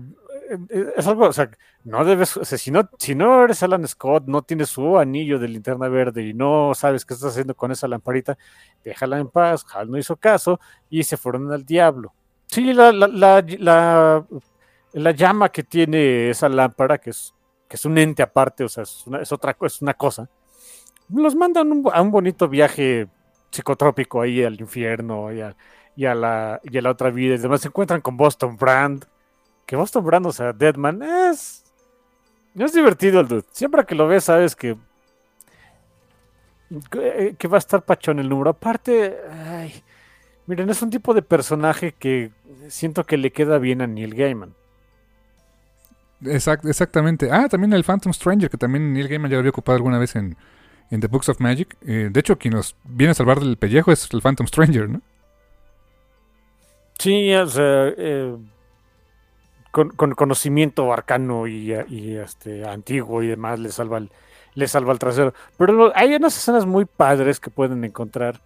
es algo, o sea, no debes, o sea, si no, si no eres Alan Scott, no tienes su anillo de linterna verde y no sabes qué estás haciendo con esa lamparita, déjala en paz. Hal no hizo caso y se fueron al diablo. Sí, la, la, la, la, llama que tiene esa lámpara, que es, que es un ente aparte, o sea, es, una, otra es una cosa, los mandan a un bonito viaje psicotrópico ahí al infierno y a, y a, la, y a la otra vida. Y además se encuentran con Boston Brand. Que Boston Brand, o sea, Deadman, es. Es divertido el dude. Siempre que lo ves, sabes que. Que va a estar pachón el número. Aparte, miren, es un tipo de personaje que siento que le queda bien a Neil Gaiman. exactamente. Ah, también el Phantom Stranger, que también Neil Gaiman ya lo había ocupado alguna vez en, en The Books of Magic. Eh, de hecho, quien nos viene a salvar del pellejo es el Phantom Stranger, ¿no? Sí, o sea, eh, con, conocimiento arcano y, este antiguo y demás le salva el, le salva el trasero. Pero hay unas escenas muy padres que pueden encontrar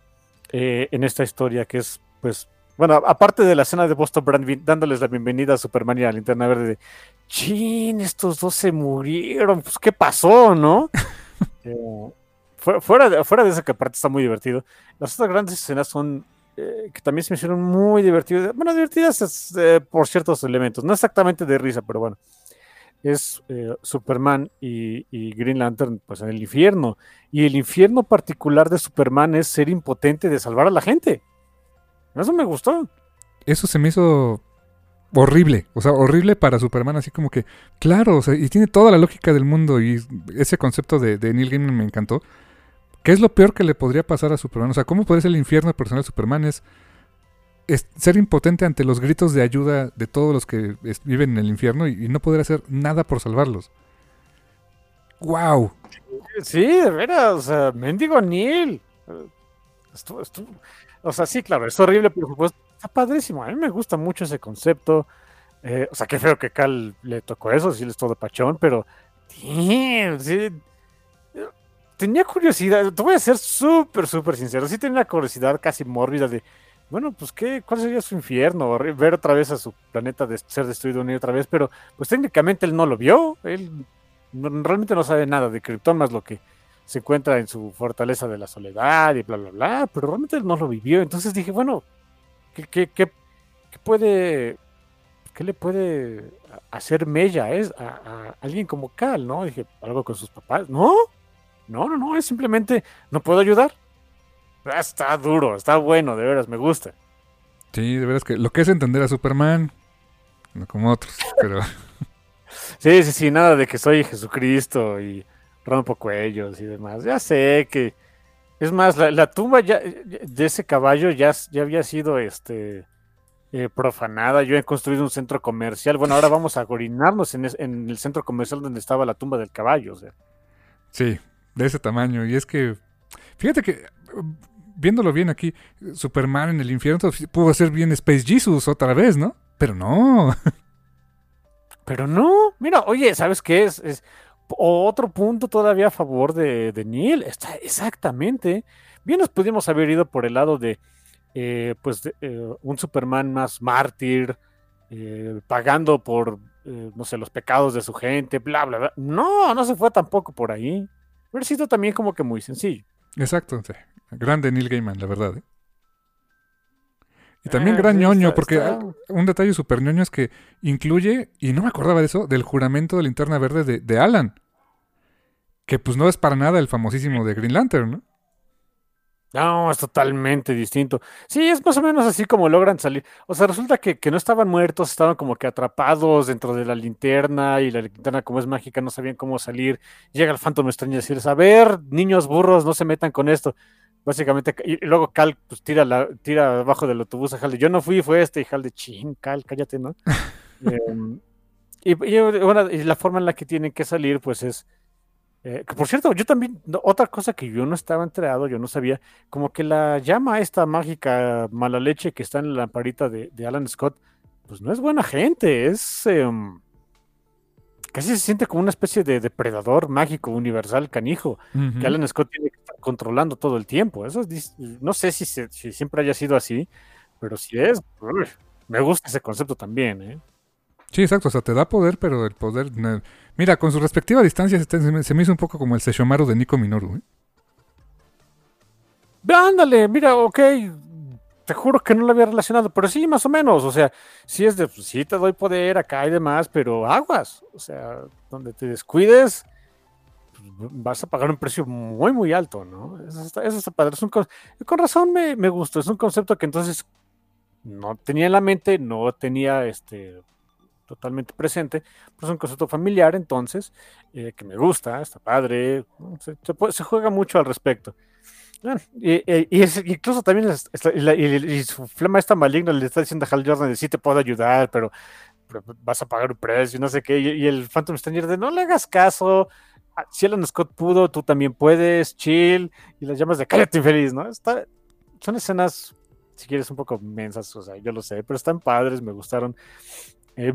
eh, en esta historia que es, pues, Bueno, aparte de la escena de Boston Brand dándoles la bienvenida a Superman y a la Linterna Verde de chin, estos dos se murieron, pues qué pasó, ¿no? Eh, fuera, de, fuera de eso que aparte está muy divertido, las otras grandes escenas son eh, que también se me hicieron muy divertidas, bueno, divertidas eh, por ciertos elementos, no exactamente de risa, pero bueno, es Superman y, y, Green Lantern pues en el infierno, y el infierno particular de Superman es ser impotente de salvar a la gente. Eso me gustó. Eso se me hizo horrible, o sea, horrible para Superman, así como que, claro, o sea, y tiene toda la lógica del mundo y ese concepto de, Neil Gaiman me encantó. ¿Qué es lo peor que le podría pasar a Superman? O sea, ¿cómo puede ser el infierno personal de Superman? Es, ser impotente ante los gritos de ayuda de todos los que viven en el infierno y, no poder hacer nada por salvarlos. ¡Wow! Sí, de veras, o sea, mendigo Neil. o sea, sí, claro, es horrible, por supuesto, está padrísimo. A mí me gusta mucho ese concepto. Eh, o sea, qué feo que Cal le tocó eso, si es todo pachón, pero. Tenía curiosidad, te voy a ser súper, súper sincero. Sí tenía una curiosidad casi mórbida de. Bueno, pues, ¿qué, ¿cuál sería su infierno? Ver otra vez a su planeta de ser destruido una otra vez, pero pues técnicamente él no lo vio. Él realmente no sabe nada de Krypton más lo que se encuentra en su fortaleza de la soledad y bla, bla, bla, pero realmente él no lo vivió. Entonces dije, bueno, ¿Qué, qué, puede, qué le puede hacer Mella es a, alguien como Cal, ¿no? Dije, algo con sus papás. No, no, no, no, es simplemente, no puedo ayudar. Ah, está duro, está bueno, de veras, me gusta. Sí, de veras que lo que es entender a Superman, no como otros, pero... sí, sí, sí, nada de que soy Jesucristo y rompo cuellos y demás. Ya sé que es más, la, tumba ya, de ese caballo ya, ya había sido este, eh, profanada. Yo he construido un centro comercial. Bueno, ahora vamos a orinarnos en, el centro comercial donde estaba la tumba del caballo. O sea. Sí, de ese tamaño. Y es que, fíjate que, viéndolo bien aquí, Superman en el infierno pudo ser bien Space Jesus otra vez, ¿no? Pero no. Pero no, mira, oye, ¿sabes qué es? es otro punto todavía a favor de, Neil. Está exactamente. Bien nos pudimos haber ido por el lado de eh, pues eh, un Superman más mártir, eh, pagando por, no sé, los pecados de su gente, bla, bla, bla. No, no se fue tampoco por ahí. Hubiera sido también como que muy sencillo. Exacto, grande Neil Gaiman, la verdad. Y también ah, gran ñoño, porque un detalle súper ñoño es que incluye, y no me acordaba de eso, del juramento de linterna verde de, de, Alan. Que pues no es para nada el famosísimo de Green Lantern, ¿no? No, es totalmente distinto. Sí, es más o menos así como logran salir. O sea, resulta que, que no estaban muertos, estaban como que atrapados dentro de la linterna y la linterna como es mágica no sabían cómo salir. Llega el Phantom extraño y decirles, a ver, niños burros, no se metan con esto. Básicamente, y luego Cal pues, tira, la, tira abajo del autobús a Hal yo no fui, fue este, y Hal de ching, Cal, cállate, ¿no? Em, y, la forma en la que tienen que salir, pues es, eh, por cierto, yo también, otra cosa que yo no estaba enterado, yo no sabía, como que la llama esta mágica mala leche que está en la lamparita de, Alan Scott, pues no es buena gente, es... Em, casi se siente como una especie de depredador mágico universal canijo que Alan Scott tiene que estar controlando todo el tiempo. Eso no sé si, siempre haya sido así, pero si es, me gusta ese concepto también. ¿eh? Sí, exacto, o sea, te da poder, pero el poder... Mira, con su respectiva distancia se me hizo un poco como el Seshomaru de Nico Minoru. ¿eh? Ándale, mira, ok, te juro que no lo había relacionado, pero sí, más o menos. O sea, sí es de, pues, sí te doy poder acá y demás, pero aguas. O sea, donde te descuides, pues, vas a pagar un precio muy, muy alto, ¿no? Eso está, eso está padre. con razón me, me gustó. Es un concepto que entonces no tenía en la mente, no tenía este totalmente presente, pues es un concepto familiar entonces, eh, que me gusta, está padre, se, se juega mucho al respecto. Y, incluso también y, su flama esta maligna le está diciendo a Hal Jordan sí te puedo ayudar, pero, vas a pagar un precio, no sé qué. Y, el Phantom Stranger de no le hagas caso. Ah, si Alan Scott pudo, tú también puedes, chill. Y las llamas de cállate infeliz, ¿no? Está, son escenas, si quieres, un poco mensas, o sea, yo lo sé, pero están padres, me gustaron. Eh,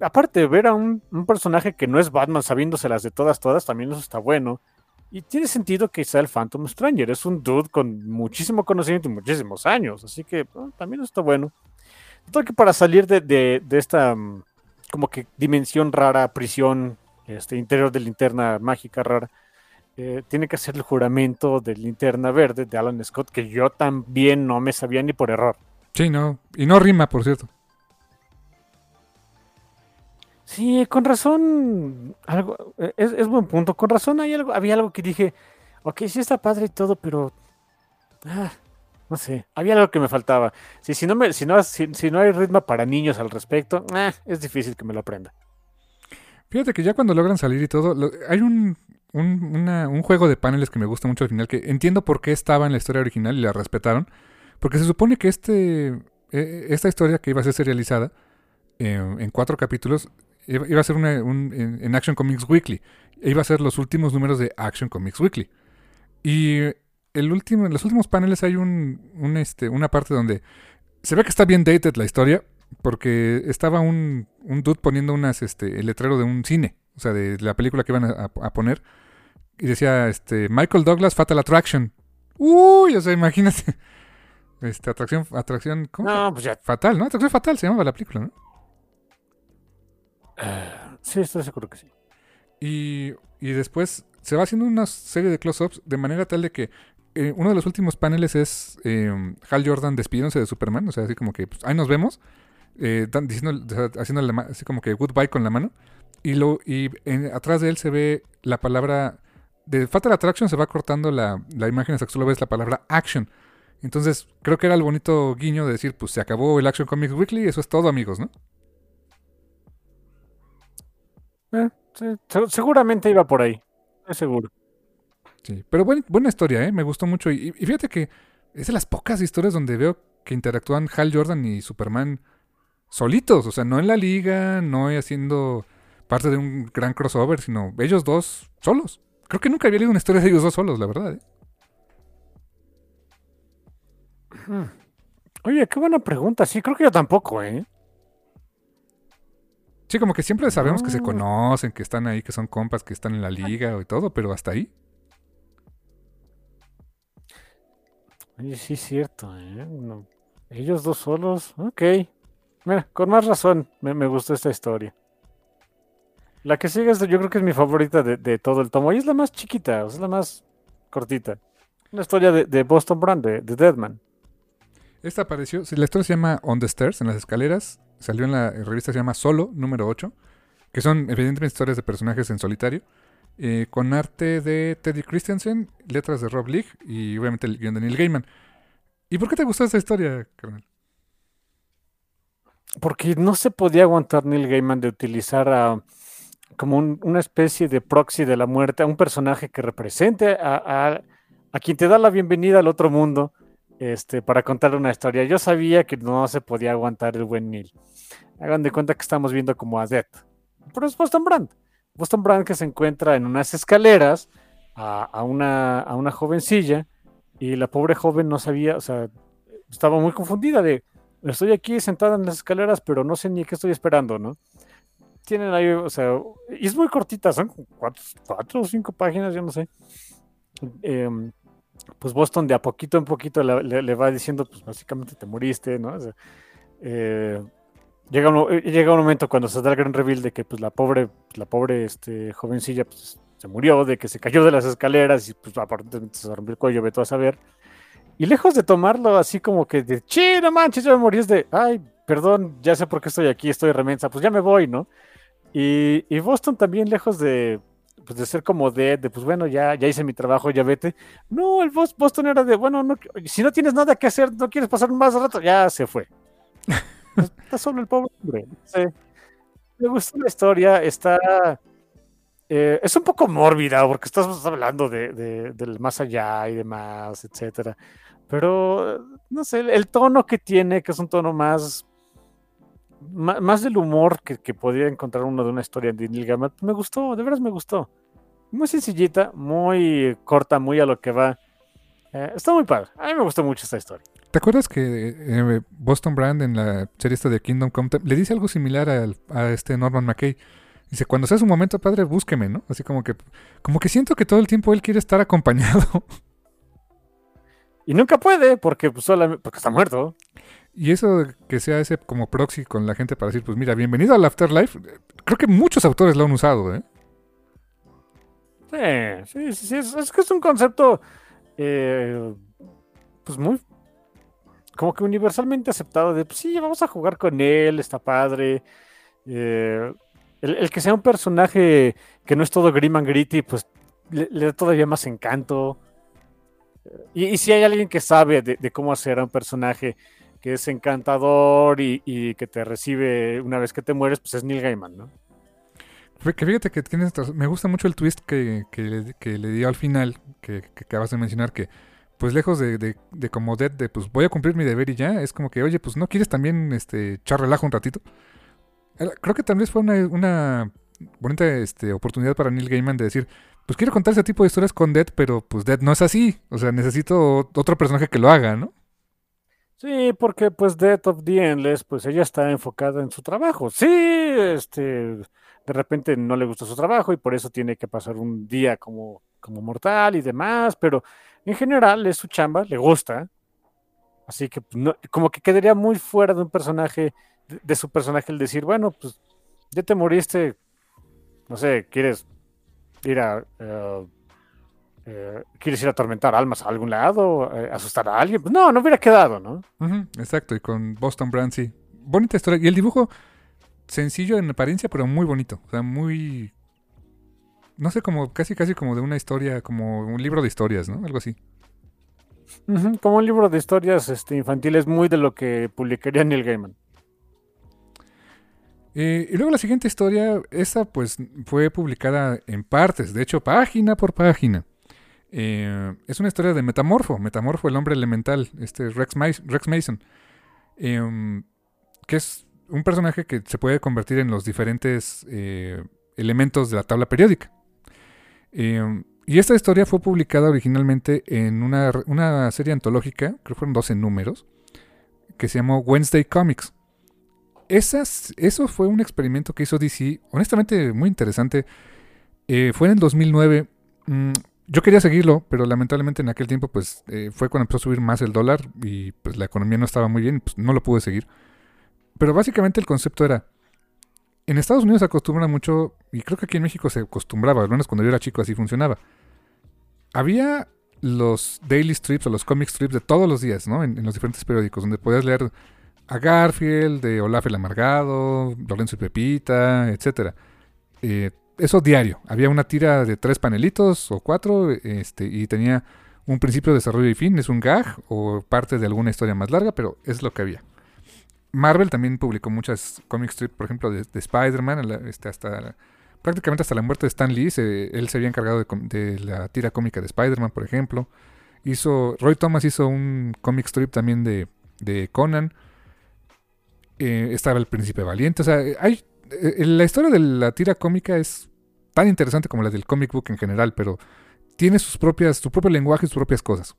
aparte, ver a un, personaje que no es Batman sabiéndoselas de todas, todas, también eso está bueno. Y tiene sentido que sea el Phantom Stranger. Es un dude con muchísimo conocimiento y muchísimos años. Así que también está bueno. Creo que para salir de, de, esta mm, como que dimensión rara, prisión, este interior de linterna mágica rara, eh, tiene que hacer el juramento de linterna verde de Alan Scott, que yo también no me sabía ni por error. Sí, no. Y no rima, por cierto. Sí, con razón, algo, e, es, buen punto. Con razón hay algo, había algo que dije, ok, sí está padre y todo, pero ah, no sé, había algo que me faltaba. Si, si, no, me, si, no, si, no hay ritmo para niños al respecto, ah, es difícil que me lo aprenda. Fíjate que ya cuando logran salir y todo, hay un, un, juego de paneles que me gusta mucho al final, que entiendo por qué estaba en la historia original y la respetaron, porque se supone que este, e, esta historia que iba a ser serializada eh, en cuatro capítulos iba a ser una, un, en, Action Comics Weekly. Iba a ser los últimos números de Action Comics Weekly. Y el último, en los últimos paneles hay un, un, este, una parte donde se ve que está bien dated la historia, porque estaba un, un dude poniendo unas, este, el letrero de un cine, o sea, de la película que iban a, poner. Y decía, este, Michael Douglas Fatal Attraction. Uy, o sea, imagínate. Este, atracción, atracción, ¿cómo? No, pues ya. Fatal, ¿no? Atracción fatal se llamaba la película, ¿no? Sí, estoy seguro que sí. Y, y después se va haciendo una serie de close-ups de manera tal de que eh, uno de los últimos paneles es em, Hal Jordan despidiéndose de Superman, o sea, así como que pues, ahí nos vemos, eh, diciendo, haciendo así como que goodbye con la mano. Y, lo, y atrás de él se ve la palabra, de Fatal Attraction se va cortando la, la imagen hasta que solo ves la palabra action. Entonces creo que era el bonito guiño de decir, pues se acabó el Action Comics Weekly, eso es todo amigos, ¿no? Eh, seguramente iba por ahí. Es seguro. Sí, pero buena historia, ¿eh? Me gustó mucho. Y, fíjate que es de las pocas historias donde veo que interactúan Hal Jordan y Superman solitos. O sea, no en la liga, no haciendo parte de un gran crossover, sino ellos dos solos. Creo que nunca había leído una historia de ellos dos solos, la verdad. ¿eh? Hmm. Oye, qué buena pregunta. Sí, creo que yo tampoco, ¿eh? Sí, como que siempre sabemos que se conocen, que están ahí, que son compas, que están en la liga y todo, pero hasta ahí. Oye, sí es cierto, ¿eh? ellos dos solos, ok. Mira, con más razón me, me, gustó esta historia. La que sigue, yo creo que es mi favorita de, todo el tomo. Y es la más chiquita, es la más cortita. Una historia de, Boston Brand, de, de Deadman. Esta apareció, la historia se llama On the Stairs, en las escaleras, salió en la revista se llama Solo, número 8, que son evidentemente historias de personajes en solitario, eh, con arte de Teddy Christensen, letras de Rob Leigh y obviamente el guion de Neil Gaiman. ¿Y por qué te gustó esta historia, carnal? Porque no se podía aguantar Neil Gaiman de utilizar a, como una especie de proxy de la muerte a un personaje que represente a, a quien te da la bienvenida al otro mundo este, para contar una historia. Yo sabía que no se podía aguantar el buen Neil. Hagan de cuenta que estamos viendo como a Death. Pero es Boston Brand. Boston Brand que se encuentra en unas escaleras a, una, a una jovencilla y la pobre joven no sabía, o sea, estaba muy confundida de, estoy aquí sentada en las escaleras, pero no sé ni qué estoy esperando, ¿no? Tienen ahí, o sea, y es muy cortita, son cuatro, cuatro o cinco páginas, yo no sé. Eh, pues Boston de a poquito en poquito le, va diciendo, pues básicamente te moriste, ¿no? Eh, llega, un, eh, llega un momento cuando se da el gran reveal de que pues la pobre, la pobre este, jovencilla pues, se murió, de que se cayó de las escaleras y pues aparentemente se rompió el cuello, ve todo a saber. Y lejos de tomarlo así como que de, che, no manches, ya me morí, es de, ay, perdón, ya sé por qué estoy aquí, estoy remensa, pues ya me voy, ¿no? Y, y Boston también lejos de, pues de ser como de, de, pues bueno, ya, ya hice mi trabajo, ya vete. No, el Boston era de, bueno, no, si no tienes nada que hacer, no quieres pasar más rato, ya se fue. está solo el pobre hombre. Me gustó la historia, está... Eh, es un poco mórbida porque estás hablando de, del más allá y demás, etcétera. Pero, no sé, el, tono que tiene, que es un tono más más, del humor que, que, podría encontrar uno de una historia de Neil Gaiman, me gustó, de veras me gustó. Muy sencillita, muy corta, muy a lo que va. Eh, está muy padre. A mí me gustó mucho esta historia. ¿Te acuerdas que eh, Boston Brand en la serie esta de Kingdom Come le dice algo similar a, a este Norman McKay? Dice, cuando sea su momento, padre, búsqueme, ¿no? Así como que, como que siento que todo el tiempo él quiere estar acompañado. Y nunca puede, porque, pues, solamente, porque está muerto. Y eso que sea ese como proxy con la gente para decir, pues mira, bienvenido al Afterlife, creo que muchos autores lo han usado, ¿eh? Sí, sí, sí, es, que es un concepto, eh, pues muy, como que universalmente aceptado de, pues sí, vamos a jugar con él, está padre. Eh, el, que sea un personaje que no es todo grim and gritty, pues le, da todavía más encanto. Y, si hay alguien que sabe de, cómo hacer a un personaje que es encantador y, que te recibe una vez que te mueres, pues es Neil Gaiman, ¿no? Que fíjate que tienes, me gusta mucho el twist que, le dio al final, que, acabas de mencionar, que pues lejos de, de, como Dead, de pues voy a cumplir mi deber y ya, es como que, oye, pues no quieres también este, echar relajo un ratito. Creo que también fue una, bonita este, oportunidad para Neil Gaiman de decir, pues quiero contar ese tipo de historias con Dead, pero pues Dead no es así. O sea, necesito otro personaje que lo haga, ¿no? Sí, porque pues Death of the Endless, pues ella está enfocada en su trabajo. Sí, este, de repente no le gusta su trabajo y por eso tiene que pasar un día como, como mortal y demás, pero en general es su chamba, le gusta. Así que pues, como que quedaría muy fuera de un personaje de, su personaje el decir, bueno, pues ya te moriste, no sé, quieres ir a... Eh, eh, ¿Quieres ir a atormentar almas a algún lado? Eh, ¿Asustar a alguien? Pues no, no hubiera quedado, ¿no? exacto, y con Boston Brand, sí. Bonita historia. Y el dibujo, sencillo en apariencia, pero muy bonito. O sea, muy... No sé, como casi, casi como de una historia, como un libro de historias, ¿no? Algo así. Como un libro de historias este, infantiles, muy de lo que publicaría Neil Gaiman. Eh, y luego la siguiente historia, esa pues fue publicada en partes, de hecho página por página. Eh, es una historia de Metamorfo, Metamorfo, el hombre elemental, este Rex, Mason, em, que es un personaje que se puede convertir en los diferentes eh, elementos de la tabla periódica. Em, y esta historia fue publicada originalmente en una, una serie antológica, creo que fueron 12 números, que se llamó Wednesday Comics esas, eso fue un experimento que hizo DC, honestamente muy interesante. Eh, fue en el 2009. Mm, yo quería seguirlo, pero lamentablemente en aquel tiempo pues eh, fue cuando empezó a subir más el dólar y pues la economía no estaba muy bien, pues no lo pude seguir. Pero básicamente el concepto era, en Estados Unidos se acostumbra mucho, y creo que aquí en México se acostumbraba, al menos cuando yo era chico así funcionaba. Había los daily strips o los comic strips de todos los días, ¿no? En, en los diferentes periódicos, donde podías leer a Garfield, de Olaf el Amargado, Lorenzo y Pepita, etc. Eh, eso diario. Había una tira de tres panelitos o cuatro este, y tenía un principio, desarrollo y fin. Es un gag o parte de alguna historia más larga, pero es lo que había. Marvel también publicó muchas comic strips, por ejemplo, de, Spider-Man, este, hasta prácticamente hasta la muerte de Stan Lee. él se había encargado de, la tira cómica de Spider-Man, por ejemplo. Hizo, Roy Thomas hizo un comic strip también de, de Conan. Eh, estaba el príncipe valiente. O sea, hay, eh, la historia de la tira cómica es tan interesante como la del comic book en general, pero tiene sus propias, su propio lenguaje y sus propias cosas.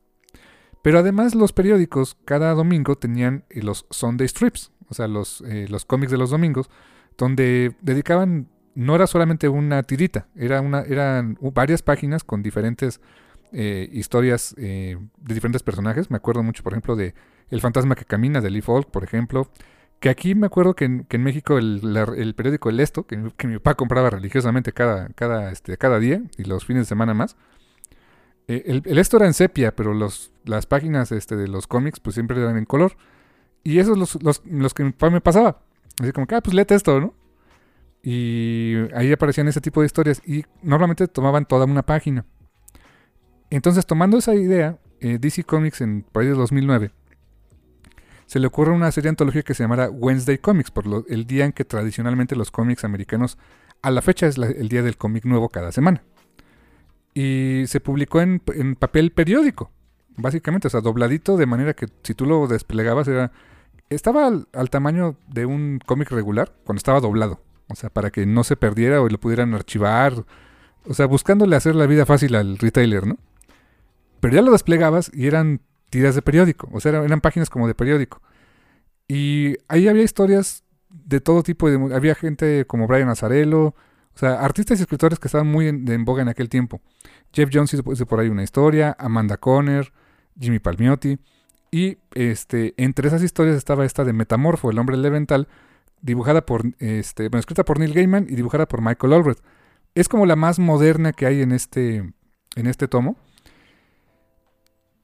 Pero además los periódicos cada domingo tenían eh, los Sunday Strips, o sea, los, los cómics de los domingos, donde dedicaban, no era solamente una tirita, era una, eran varias páginas con diferentes historias de diferentes personajes. Me acuerdo mucho, por ejemplo, de El fantasma que camina de Lee Falk, por ejemplo. Que aquí me acuerdo que en, México el, periódico El Esto, que, mi papá compraba religiosamente cada, cada, este, cada día y los fines de semana más. Eh, el, Esto era en sepia, pero los, las páginas este, de los cómics pues siempre eran en color. Y esos los, los, que mi papá me pasaba. Así como que, ah, pues léete esto, ¿no? Y ahí aparecían ese tipo de historias. Y normalmente tomaban toda una página. Entonces, tomando esa idea, eh, DC Comics en por ahí de 2009 se le ocurre una serie antológica que se llamara Wednesday Comics, por el día en que tradicionalmente los cómics americanos, a la fecha es el día del cómic nuevo cada semana. Y se publicó en, papel periódico, básicamente, o sea, dobladito de manera que si tú lo desplegabas era... Estaba al, tamaño de un cómic regular cuando estaba doblado, o sea, para que no se perdiera o lo pudieran archivar, o sea, buscándole hacer la vida fácil al retailer, ¿no? Pero ya lo desplegabas y eran tiras de periódico, o sea, eran, páginas como de periódico. Y ahí había historias de todo tipo, de, había gente como Brian Azarello, O sea, artistas y escritores que estaban muy en, en boga en aquel tiempo. Jeff Jones hizo por ahí una historia, Amanda Conner, Jimmy Palmiotti. Y este, entre esas historias estaba esta de Metamorfo, el hombre elemental, dibujada por, este, bueno, escrita por Neil Gaiman y dibujada por Michael Allred. Es como la más moderna que hay en este, en este tomo.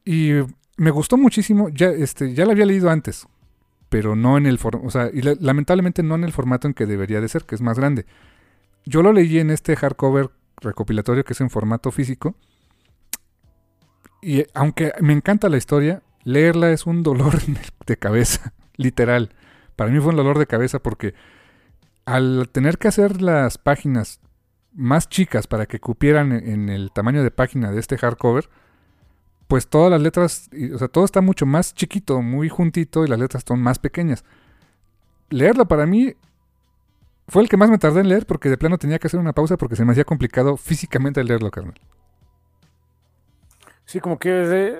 Y me gustó muchísimo, ya, este, ya la había leído antes, pero no en el formato, o sea, y lamentablemente no en el formato en que debería de ser, que es más grande. Yo lo leí en este hardcover recopilatorio que es en formato físico. Y aunque me encanta la historia, leerla es un dolor de cabeza, literal. Para mí fue un dolor de cabeza porque al tener que hacer las páginas más chicas para que cupieran en el tamaño de página de este hardcover, pues todas las letras, o sea, todo está mucho más chiquito, muy juntito y las letras son más pequeñas. Leerlo para mí fue el que más me tardé en leer porque de plano tenía que hacer una pausa porque se me hacía complicado físicamente leerlo, carnal. Sí, como que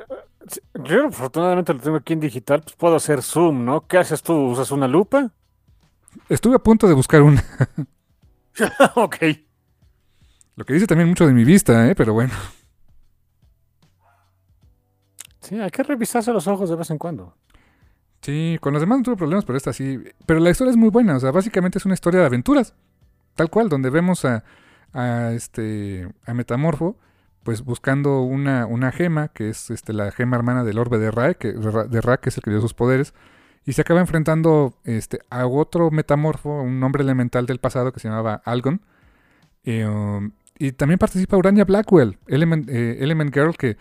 yo afortunadamente lo tengo aquí en digital, pues puedo hacer zoom, ¿no? ¿Qué haces tú? ¿Usas una lupa? Estuve a punto de buscar una. ok. Lo que dice también mucho de mi vista, ¿eh? Pero bueno. Sí, hay que revisarse los ojos de vez en cuando. Sí, con los demás no tuve problemas, pero esta sí. Pero la historia es muy buena, o sea, básicamente es una historia de aventuras. Tal cual, donde vemos a, este a Metamorfo pues buscando una, una gema, que es este, la gema hermana del orbe de Ra, que, de Ra, que es el que dio sus poderes, y se acaba enfrentando este, a otro metamorfo, un hombre elemental del pasado que se llamaba Algon. Um, y también participa Urania Blackwell, Element, eh, Element Girl, que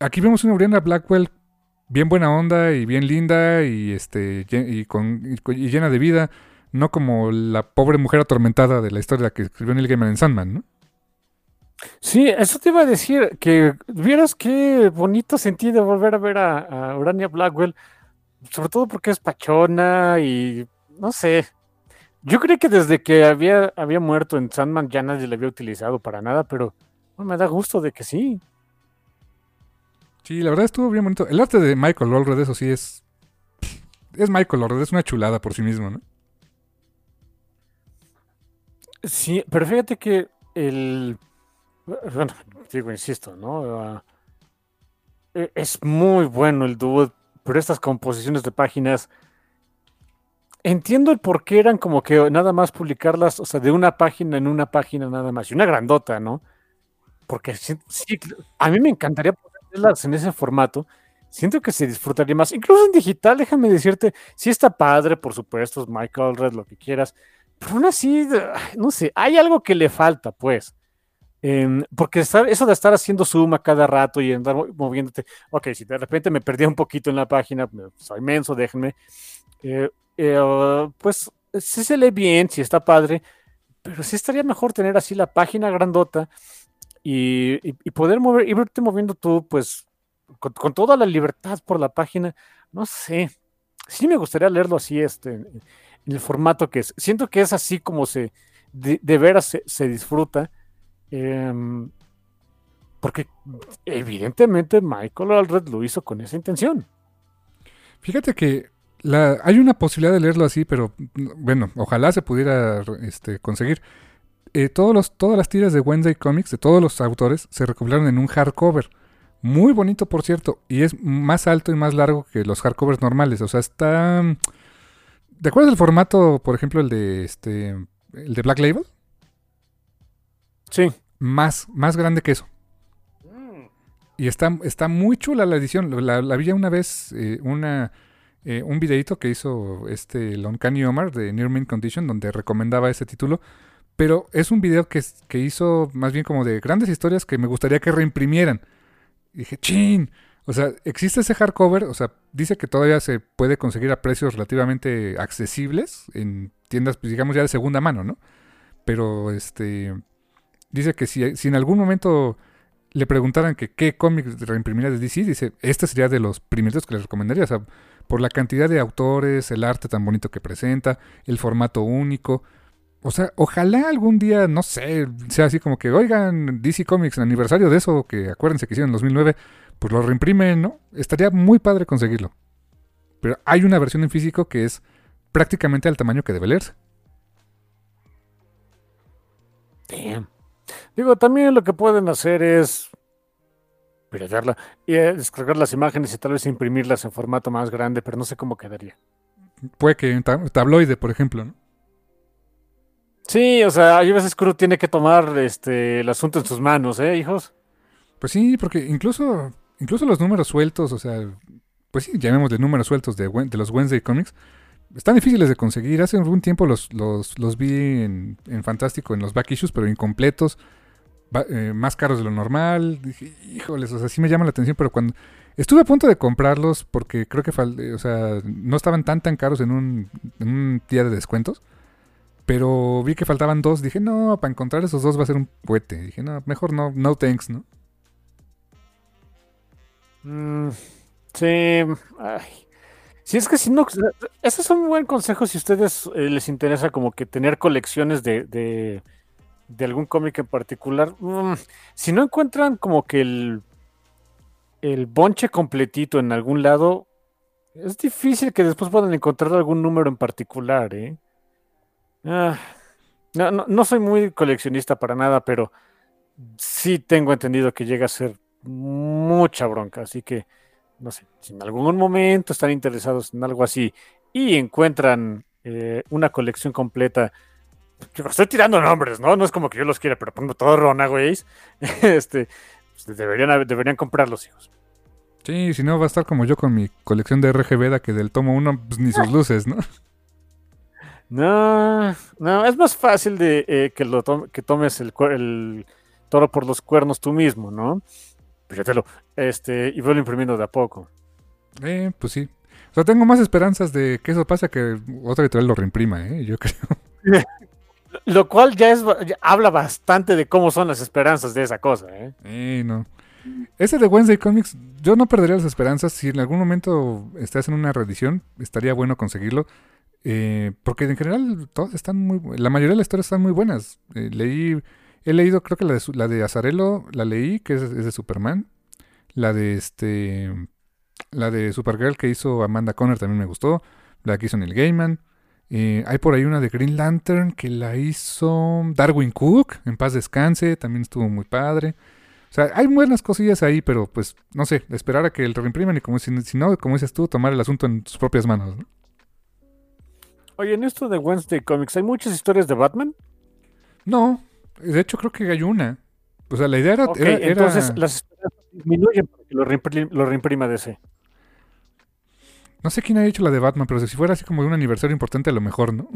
aquí vemos una Urania Blackwell bien buena onda y bien linda y, este, y, con, y llena de vida, no como la pobre mujer atormentada de la historia que escribió Neil Gaiman en Sandman, ¿no? Sí, eso te iba a decir, que vieras qué bonito sentí de volver a ver a, Urania Blackwell, sobre todo porque es pachona y no sé. Yo creí que desde que había, había muerto en Sandman ya nadie le había utilizado para nada, pero me da gusto de que sí. Sí, la verdad estuvo bien bonito. El arte de Michael Allred, eso sí es. Es Michael Allred, es una chulada por sí mismo, ¿no? Sí, pero fíjate que el bueno, digo, insisto, ¿no? Ah, e, es muy bueno el dúo, pero estas composiciones de páginas. Entiendo el por qué eran como que nada más publicarlas, o sea, de una página en una página nada más, y una grandota, ¿no? Porque sí, a mí me encantaría ponerlas en ese formato. Siento que se disfrutaría más, incluso en digital, déjame decirte, sí está padre, por supuesto, es Michael Red, lo que quieras, pero aún así, no sé, hay algo que le falta, pues. Em, porque eso de estar haciendo zoom a cada rato y andar moviéndote, ok, si de repente me perdía un poquito en la página, soy menso, déjenme, eh, eh, pues sí se lee bien, sí está padre, pero sí estaría mejor tener así la página grandota y, poder mover, irte moviendo tú, pues, con, toda la libertad por la página, no sé, sí me gustaría leerlo así, este, en el formato que es. Siento que es así como se, de, veras se disfruta Em, porque evidentemente Michael Alred lo hizo con esa intención. Fíjate que la, hay una posibilidad de leerlo así, pero bueno, ojalá se pudiera este, conseguir. Eh, todos los, todas las tiras de Wednesday Comics, de todos los autores, se recopilaron en un hardcover. Muy bonito, por cierto, y es más alto y más largo que los hardcovers normales. O sea, está... ¿De acuerdo el formato, por ejemplo, el de este el de Black Label? Sí. Más, más grande que eso. Mm. Y está, está muy chula la edición. La, vi una vez, eh, una, eh, un videito que hizo este Loncani Omar de Near Mint Condition, donde recomendaba ese título. Pero es un video que, que hizo más bien como de grandes historias que me gustaría que reimprimieran. Y dije, chin. O sea, existe ese hardcover, o sea, dice que todavía se puede conseguir a precios relativamente accesibles en tiendas, pues, digamos ya de segunda mano, ¿no? Pero este dice que si, en algún momento le preguntaran que qué cómics reimprimiría de DC, dice, este sería de los primeros que les recomendaría, o sea, por la cantidad de autores, el arte tan bonito que presenta, el formato único. O sea, ojalá algún día, no sé, sea así como que, oigan, DC Comics, en aniversario de eso, que acuérdense que hicieron en 2009, pues lo reimprimen, ¿no? Estaría muy padre conseguirlo. Pero hay una versión en físico que es prácticamente al tamaño que debe leerse. Damn. Digo, también lo que pueden hacer es piratearla y eh, descargar las imágenes y tal vez imprimirlas en formato más grande, pero no sé cómo quedaría. Puede que un tab- tabloide, por ejemplo, ¿no? Sí, o sea, hay veces que uno tiene que tomar este, el asunto en sus manos, ¿eh, hijos? Pues sí, porque incluso, incluso los números sueltos, o sea, pues sí, llamémosle números sueltos de, de los Wednesday Comics, están difíciles de conseguir. Hace algún tiempo los, los, los vi en, en Fantástico, en los back issues, pero incompletos, ba- eh, más caros de lo normal. Dije, híjoles, o sea, sí me llama la atención, pero cuando estuve a punto de comprarlos, porque creo que, o sea, no estaban tan tan caros en un, en un día de descuentos. Pero vi que faltaban dos. Dije, no, para encontrar esos dos va a ser un puete. Dije, no, mejor no, no thanks, ¿no? Mm, sí, ay. Si es que si no, ese es un buen consejo si a ustedes eh, les interesa como que tener colecciones de, de, de algún cómic en particular. Mm, si no encuentran como que el, el bonche completito en algún lado, es difícil que después puedan encontrar algún número en particular, ¿eh? Ah, no, no, no soy muy coleccionista para nada, pero sí tengo entendido que llega a ser mucha bronca, así que no sé, si en algún momento están interesados en algo así y encuentran eh, una colección completa, que estoy tirando nombres, ¿no? No es como que yo los quiera, pero pongo todo Runaways, este, pues deberían, deberían comprar los hijos. Sí, si no va a estar como yo con mi colección de RG Beta que del tomo 1 pues, ni sus luces, ¿no? No, no, es más fácil de eh, que, lo to- que tomes el, el toro por los cuernos tú mismo, ¿no? Fíjatelo, este, y velo imprimiendo de a poco. Eh, pues sí. O sea, tengo más esperanzas de que eso pase que otra editorial lo reimprima, ¿eh? Yo creo. Lo cual ya es ya habla bastante de cómo son las esperanzas de esa cosa, ¿eh? Eh, no. Ese de Wednesday Comics, yo no perdería las esperanzas. Si en algún momento estás en una reedición, estaría bueno conseguirlo. Eh, porque en general todas están muy... La mayoría de las historias están muy buenas. Eh, leí... He leído, creo que la de, la de Azarelo la leí, que es, de Superman. La de este... La de Supergirl que hizo Amanda Conner también me gustó. La que hizo Neil Gaiman. Eh, hay por ahí una de Green Lantern que la hizo Darwin Cook. En paz descanse. También estuvo muy padre. O sea, hay buenas cosillas ahí, pero pues, no sé, esperar a que el reimpriman y como si, si no, como dices tú, tomar el asunto en sus propias manos. ¿no? Oye, en esto de Wednesday Comics, ¿hay muchas historias de Batman? No, de hecho creo que hay una. O sea, la idea era... Ok, era- era- entonces las esperanzas disminuyen para que lo, reimprim- lo reimprima DC. No sé quién ha hecho la de Batman, pero si fuera así como de un aniversario importante, a lo mejor, ¿no?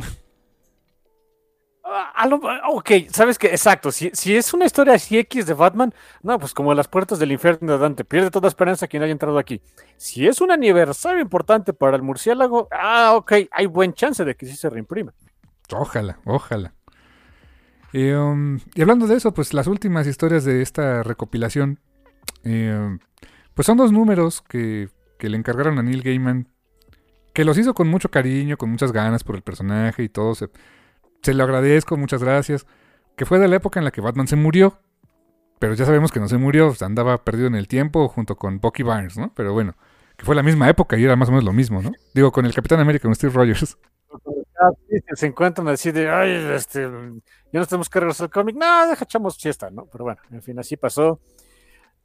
Ok, sabes que, exacto, si, si es una historia así X de Batman, no, pues como las puertas del infierno de Dante, pierde toda esperanza quien haya entrado aquí. Si es un aniversario importante para el murciélago, ah, ok, hay buen chance de que sí se reimprima. Ojalá, ojalá. Eh, um, y hablando de eso, pues las últimas historias de esta recopilación, eh, pues son dos números que, que le encargaron a Neil Gaiman, que los hizo con mucho cariño, con muchas ganas por el personaje y todo. Se, se lo agradezco, muchas gracias. Que fue de la época en la que Batman se murió. Pero ya sabemos que no se murió, andaba perdido en el tiempo junto con Bucky Barnes, ¿no? Pero bueno, que fue la misma época y era más o menos lo mismo, ¿no? Digo, con el Capitán América, con Steve Rogers. Ah, se encuentran así de, ay, este, ya nos tenemos que regresar al cómic. No, deja echamos siesta, ¿no? Pero bueno, en fin, así pasó.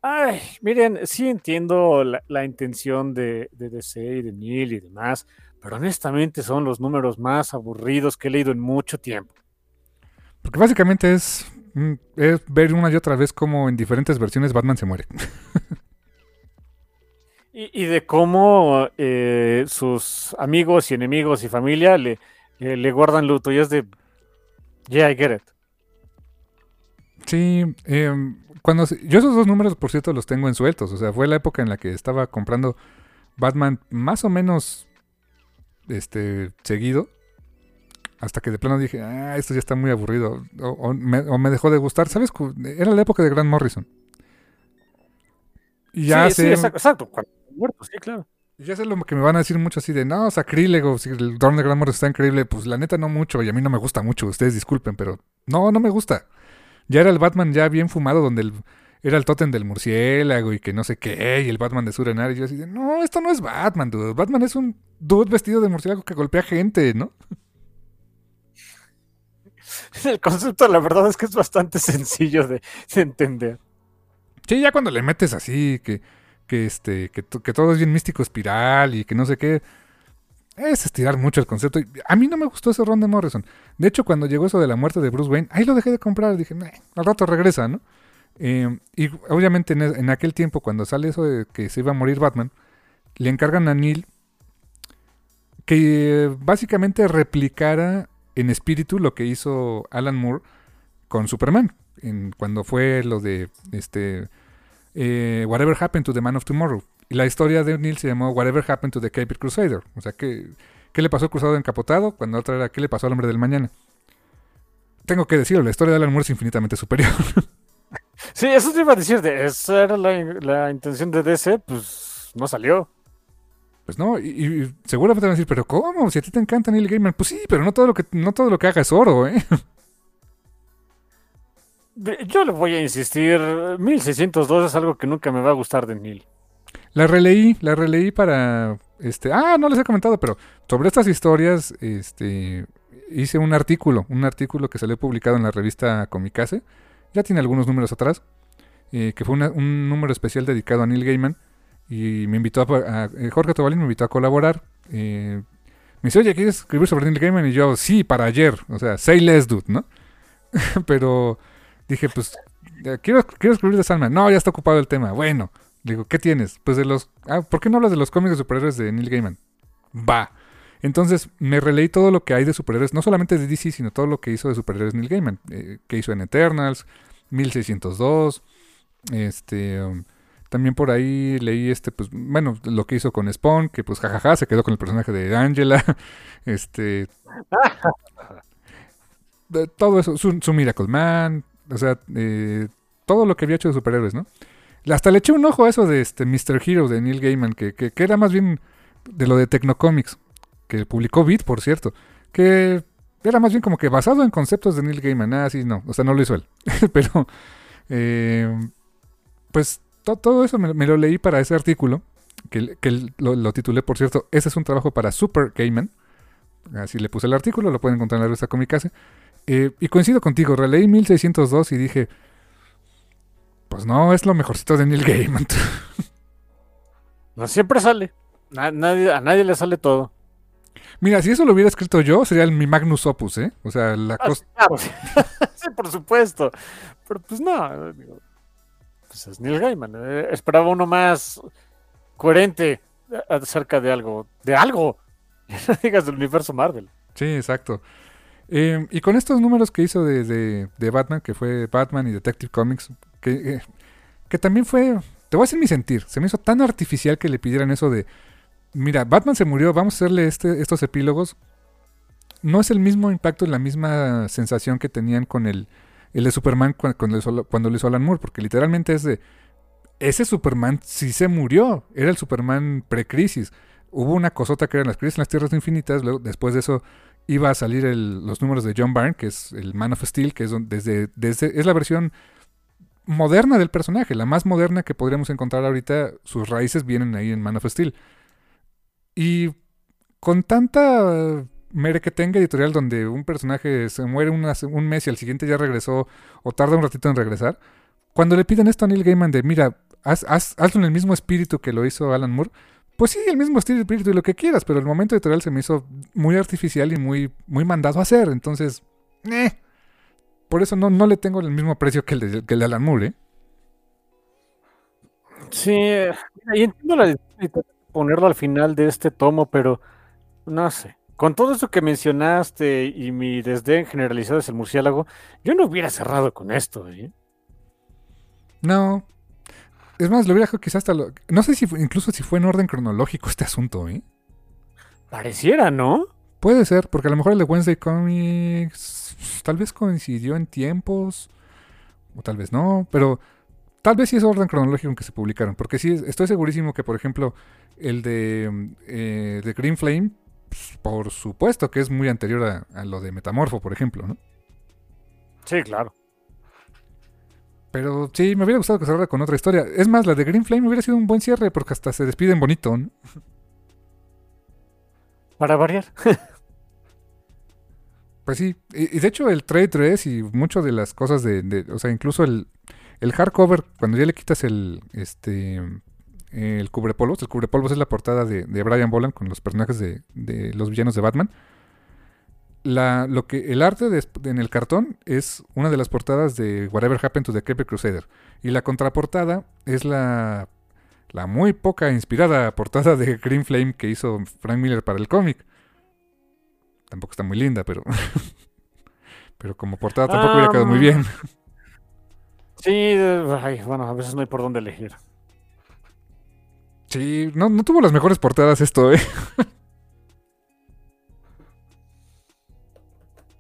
Ay, miren, sí entiendo la, la intención de, de DC y de Neil y demás, pero honestamente son los números más aburridos que he leído en mucho tiempo. Porque básicamente es, mm, es ver una y otra vez cómo en diferentes versiones Batman se muere. Y, y de cómo eh, sus amigos y enemigos y familia le, eh, le guardan luto y es de, yeah, I get it. Sí, em, cuando yo esos dos números, por cierto, los tengo en sueltos. O sea, fue la época en la que estaba comprando Batman más o menos este seguido. Hasta que de plano dije, ah, esto ya está muy aburrido. O, o me, o me dejó de gustar. ¿Sabes? Era la época de Grant Morrison. Y ya sí, sí, sé, exacto, exacto, cuando muerto, sí, claro. ya sé lo que me van a decir mucho así de, no, sacrílego, si el Dorn de Grant Morrison está increíble. Pues la neta no mucho y a mí no me gusta mucho. Ustedes disculpen, pero no, no me gusta. Ya era el Batman ya bien fumado donde el- era el tótem del murciélago y que no sé qué, y el Batman de Surenar. Y yo así de, no, esto no es Batman, dude. Batman es un dude vestido de murciélago que golpea gente, ¿no? El concepto, la verdad, es que es bastante sencillo de, de entender. Sí, ya cuando le metes así, que, que este, que, to- que todo es bien místico espiral y que no sé qué. Es estirar mucho el concepto. Y A mí no me gustó ese ron de Morrison. De hecho, cuando llegó eso de la muerte de Bruce Wayne, ahí lo dejé de comprar. Dije, "Meh, al rato regresa, ¿no? Eh, y obviamente en, e- en aquel tiempo, cuando sale eso de que se iba a morir Batman, le encargan a Neil que básicamente replicara en espíritu lo que hizo Alan Moore con Superman. Cuando fue lo de este eh, Whatever Happened to the Man of Tomorrow. Y la historia de Neil se llamó Whatever Happened to the Caped Crusader. O sea, ¿qué, ¿qué le pasó al cruzado encapotado? Cuando otra era ¿qué le pasó al hombre del mañana? Tengo que decirlo, la historia de Alan Moore es infinitamente superior. Sí, eso te iba a decir. De, esa era la, la intención de DC, pues no salió. Pues no, y, y seguramente van a decir, pero ¿cómo? Si a ti te encanta Neil Gaiman, pues sí, pero no todo lo que, no todo lo que haga es oro, ¿eh? Yo le voy a insistir. 1602 es algo que nunca me va a gustar de Neil. La releí, la releí para, este, ah, no les he comentado, pero sobre estas historias, este, hice un artículo, un artículo que salió publicado en la revista Comicase, ya tiene algunos números atrás, eh, que fue un número especial dedicado a Neil Gaiman, y me invitó a, eh, Jorge Tobalín me invitó a colaborar, eh, me dice, oye, ¿quieres escribir sobre Neil Gaiman? Y yo, sí, para ayer, o sea, say less, dude, ¿no? pero dije, pues, quiero, quiero escribir de Sandman, no, ya está ocupado el tema, bueno. Digo, ¿qué tienes? Pues de los... Ah, ¿por qué no hablas de los cómics de superhéroes de Neil Gaiman? Va. Entonces me releí todo lo que hay de superhéroes, no solamente de DC, sino todo lo que hizo de superhéroes Neil Gaiman. eh, que hizo en Eternals, 1602, este... um, también por ahí leí este, pues, bueno, lo que hizo con Spawn, que pues jajaja, se quedó con el personaje de Angela. Este. todo eso, su, su Miracle Man, o sea, eh, todo lo que había hecho de superhéroes, ¿no? Hasta le eché un ojo a eso de este Mr. Hero de Neil Gaiman, que, que, que era más bien de lo de Tecnocomics, que publicó Beat, por cierto, que era más bien como que basado en conceptos de Neil Gaiman. Ah, sí, no, o sea, no lo hizo él. Pero, eh, pues to- todo eso me, lo leí para ese artículo, que, que lo, titulé, por cierto, ese es un trabajo para Super Gaiman. Así le puse el artículo, lo pueden encontrar en la revista Comicase. Eh, y coincido contigo, releí 1602 y dije, pues no, es lo mejorcito de Neil Gaiman. No siempre sale. A nadie le sale todo. Mira, si eso lo hubiera escrito yo, sería el- mi Magnus Opus, ¿eh? O sea, la Ah, cosa... Claro, sí, Sí, por supuesto. Pero pues no. digo, Pues es Neil Gaiman. eh, esperaba uno más coherente acerca de algo. De algo. No digas del universo Marvel. Sí, exacto. Eh, y con estos números que hizo de, de- de Batman, que fue Batman y Detective Comics, que, eh, que también fue, te voy a decir mi sentir, se me hizo tan artificial que le pidieran eso de, mira, Batman se murió, vamos a hacerle este, estos epílogos. No es el mismo impacto, la misma sensación que tenían con el, el de Superman cu- cuando, lo hizo- Alan Moore, porque literalmente es de, ese Superman sí se murió, era el Superman pre-crisis. Hubo una cosota que eran las crisis en las Tierras Infinitas, luego después de eso iba a salir el- los números de John Byrne, que es el Man of Steel, que es, desde, desde, es la versión moderna del personaje, la más moderna que podríamos encontrar ahorita, sus raíces vienen ahí en Man of Steel. Y con tanta eh, mere que tenga editorial donde un personaje se muere un mes y al siguiente ya regresó o tarda un ratito en regresar, cuando le piden esto a Neil Gaiman de, mira, haz, haz- hazlo en el mismo espíritu que lo hizo Alan Moore, pues sí, el mismo estilo espíritu y lo que quieras, pero el momento editorial se me hizo muy artificial y muy, muy mandado a hacer, entonces, eh. Por eso no, no le tengo el mismo precio que el de, que el Alan Moore, ¿eh? Sí, mira, y entiendo la ponerlo al final de este tomo, pero no sé. Con todo eso que mencionaste y mi desdén generalizado es el murciélago, yo no hubiera cerrado con esto, ¿eh? No. Es más, lo hubiera dejado quizás hasta lo... No sé si fue- incluso si fue en orden cronológico este asunto, ¿eh? Pareciera, ¿no? Puede ser, porque a lo mejor el de Wednesday Comics tal vez coincidió en tiempos, o tal vez no, pero tal vez sí es orden cronológico en que se publicaron, porque sí, estoy segurísimo que, por ejemplo, el de, eh, de Green Flame, pues, por supuesto que es muy anterior a, a lo de Metamorfo, por ejemplo, ¿no? Sí, claro. Pero sí, me hubiera gustado que cerrara con otra historia. Es más, la de Green Flame hubiera sido un buen cierre, porque hasta se despiden bonito, ¿no? Para variar. Pues sí, y, de hecho el trade dress y muchas de las cosas de, o sea, incluso el, el hardcover, cuando ya le quitas el, este, el cubrepolvos, el cubrepolvos es la portada de, de Brian Boland con los personajes de, de, los villanos de Batman. La, lo que, el arte en el cartón es una de las portadas de Whatever Happened to the Cape Crusader. Y la contraportada es la, la muy poca inspirada portada de Green Flame que hizo Frank Miller para el cómic. Tampoco está muy linda, pero. pero como portada tampoco hubiera quedado muy bien. Sí, bueno, a veces no hay por dónde elegir. Sí, no, no tuvo las mejores portadas esto, ¿eh?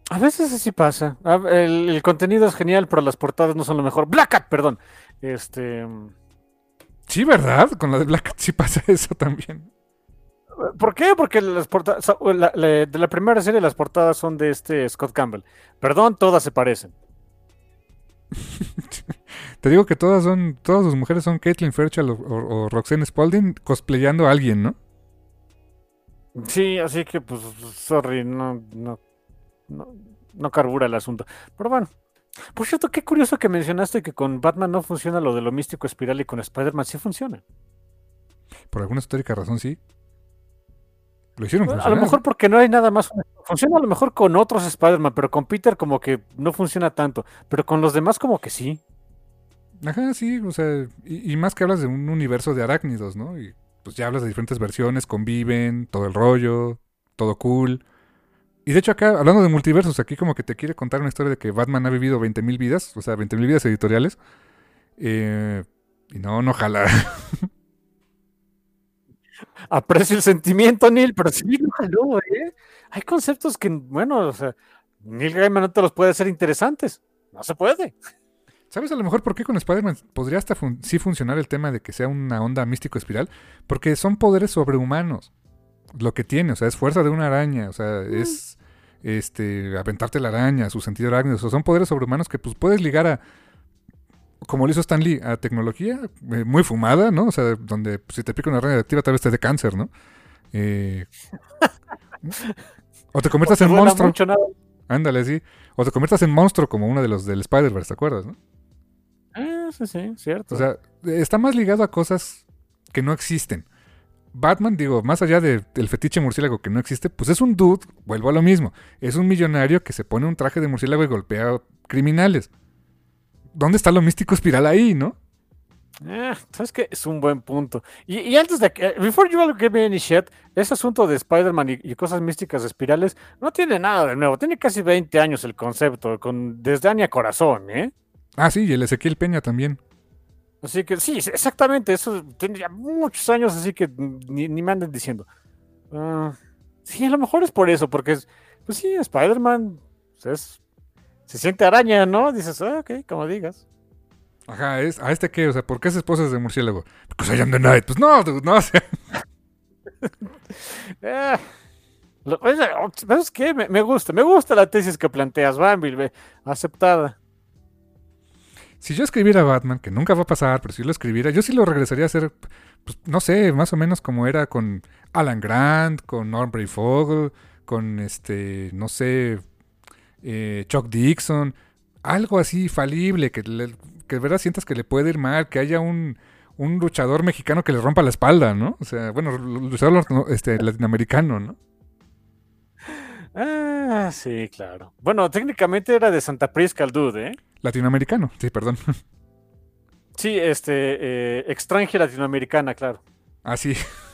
A veces así pasa. El, contenido es genial, pero las portadas no son lo mejor. Black Cat, perdón. Este. Sí, ¿verdad? Con la de Black Cat sí pasa eso también. ¿Por qué? Porque las portadas, de la primera serie las portadas son de este Scott Campbell. Perdón, todas se parecen. Te digo que todas son, todas sus mujeres son Caitlin Fairchild o, Roxanne Spalding cosplayando a alguien, ¿no? Sí, así que pues, sorry, no, no, no, carbura el asunto. Pero bueno. Por cierto, qué curioso que mencionaste que con Batman no funciona lo de lo místico espiral y con Spider-Man sí funciona. Por alguna histórica razón sí. Lo hicieron A lo mejor porque no hay nada más. Funciona a lo mejor con otros Spider-Man, pero con Peter como que no funciona tanto. Pero con los demás como que sí. Ajá, sí, o sea, y, más que hablas de un universo de arácnidos, ¿no? Y pues ya hablas de diferentes versiones, conviven, todo el rollo, todo cool. Y de hecho acá, hablando de multiversos, aquí como que te quiere contar una historia de que Batman ha vivido 20.000 vidas, o sea, 20.000 vidas editoriales. Eh, y no, no jala. Aprecio el sentimiento, Neil, pero sí, no, ¿eh? Hay conceptos que, bueno, o sea, Neil Gaiman no te los puede hacer interesantes. No se puede. ¿Sabes a lo mejor por qué con Spider-Man podría hasta sí funcionar el tema de que sea una onda místico espiral? Porque son poderes sobrehumanos. Lo que tiene, o sea, es fuerza de una araña, o sea, mm. es este aventarte la araña, su sentido arácnido, o sea, son poderes sobrehumanos que pues puedes ligar a como lo hizo Stan Lee, a tecnología eh, muy fumada, ¿no? O sea, donde si te pica una araña activa tal vez te dé cáncer, ¿no? Eh, o te conviertas en monstruo. Ándale, sí. O te conviertas en monstruo como uno de los del Spider-Verse, ¿te acuerdas, no? Ah, sí, sí, cierto. O sea, está más ligado a cosas que no existen. Batman, digo, más allá del fetiche murciélago que no existe, pues es un dude, vuelvo a lo mismo. Es un millonario que se pone un traje de murciélago y golpea criminales. ¿Dónde está lo místico espiral ahí, no? Eh, ¿Sabes qué? Es un buen punto. Y, antes de que, before you give me any shit, ese asunto de Spider-Man y, cosas místicas espirales no tiene nada de nuevo. Tiene casi 20 años el concepto, con desde Ania Corazón, ¿eh? Ah, sí, y el Ezequiel Peña también. Así que sí, exactamente, eso tiene ya muchos años, así que ni, me anden diciendo. Ah, sí, a lo mejor es por eso, porque es, pues sí, Spider-Man pues se siente araña, ¿no? Dices, ah, ok, como digas. Ajá, es, ¿a este qué? O sea, ¿por qué es esposa de murciélago? Because I am the night. Pues no, no, o sea. eh, ¿Sabes qué? Me, me, gusta, me gusta la tesis que planteas, Bambi, aceptada. Si yo escribiera Batman, que nunca va a pasar, pero si lo escribiera, yo sí lo regresaría a hacer, pues, no sé, más o menos como era con Alan Grant, con Norm Fogel, con este, no sé, eh, Chuck Dixon, algo así falible, que, que de verdad sientas que le puede ir mal, que haya un, un luchador mexicano que le rompa la espalda, ¿no? O sea, bueno, luchador este, latinoamericano, ¿no? Ah, sí, claro. Bueno, técnicamente era de Santa Prisca el dude, ¿eh? Latinoamericano, sí, perdón. Sí, este, eh, extranjera latinoamericana, claro. Ah, sí.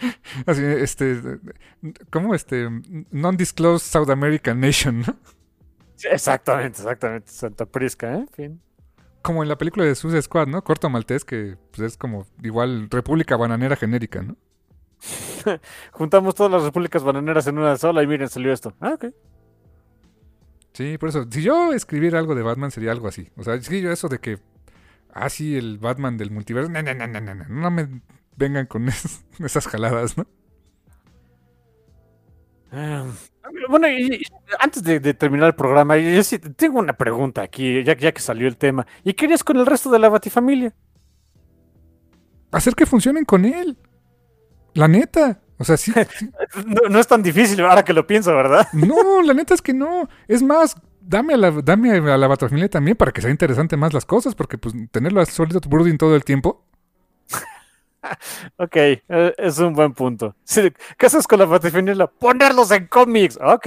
Así, este, ¿cómo este? Non-disclosed South American Nation, ¿no? exactamente, exactamente. Santa Prisca, ¿eh? Fin. Como en la película de Suicide Squad, ¿no? Corto Maltés, que pues, es como igual República Bananera genérica, ¿no? Juntamos todas las repúblicas bananeras en una sola y miren, salió esto. Ah, ok. Sí, por eso, si yo escribiera algo de Batman sería algo así. O sea, sí, yo eso de que, ah, sí, el Batman del multiverso, no, no, no, no, no, no me vengan con esas jaladas, ¿no? Ah, bueno, y, antes de, terminar el programa, yo sí tengo una pregunta aquí, ya, ya que salió el tema. ¿Y qué harías con el resto de la Batifamilia? Hacer que funcionen con él. La neta. O sea, sí. sí. No, no es tan difícil ahora que lo pienso, ¿verdad? No, la neta es que no. Es más, dame a la, dame a la también para que sea interesante más las cosas, porque pues tenerlo a solito brooding todo el tiempo. Ok, eh, es un buen punto. Sí, ¿Qué haces con la Batifamilia? Ponerlos en cómics. Ok.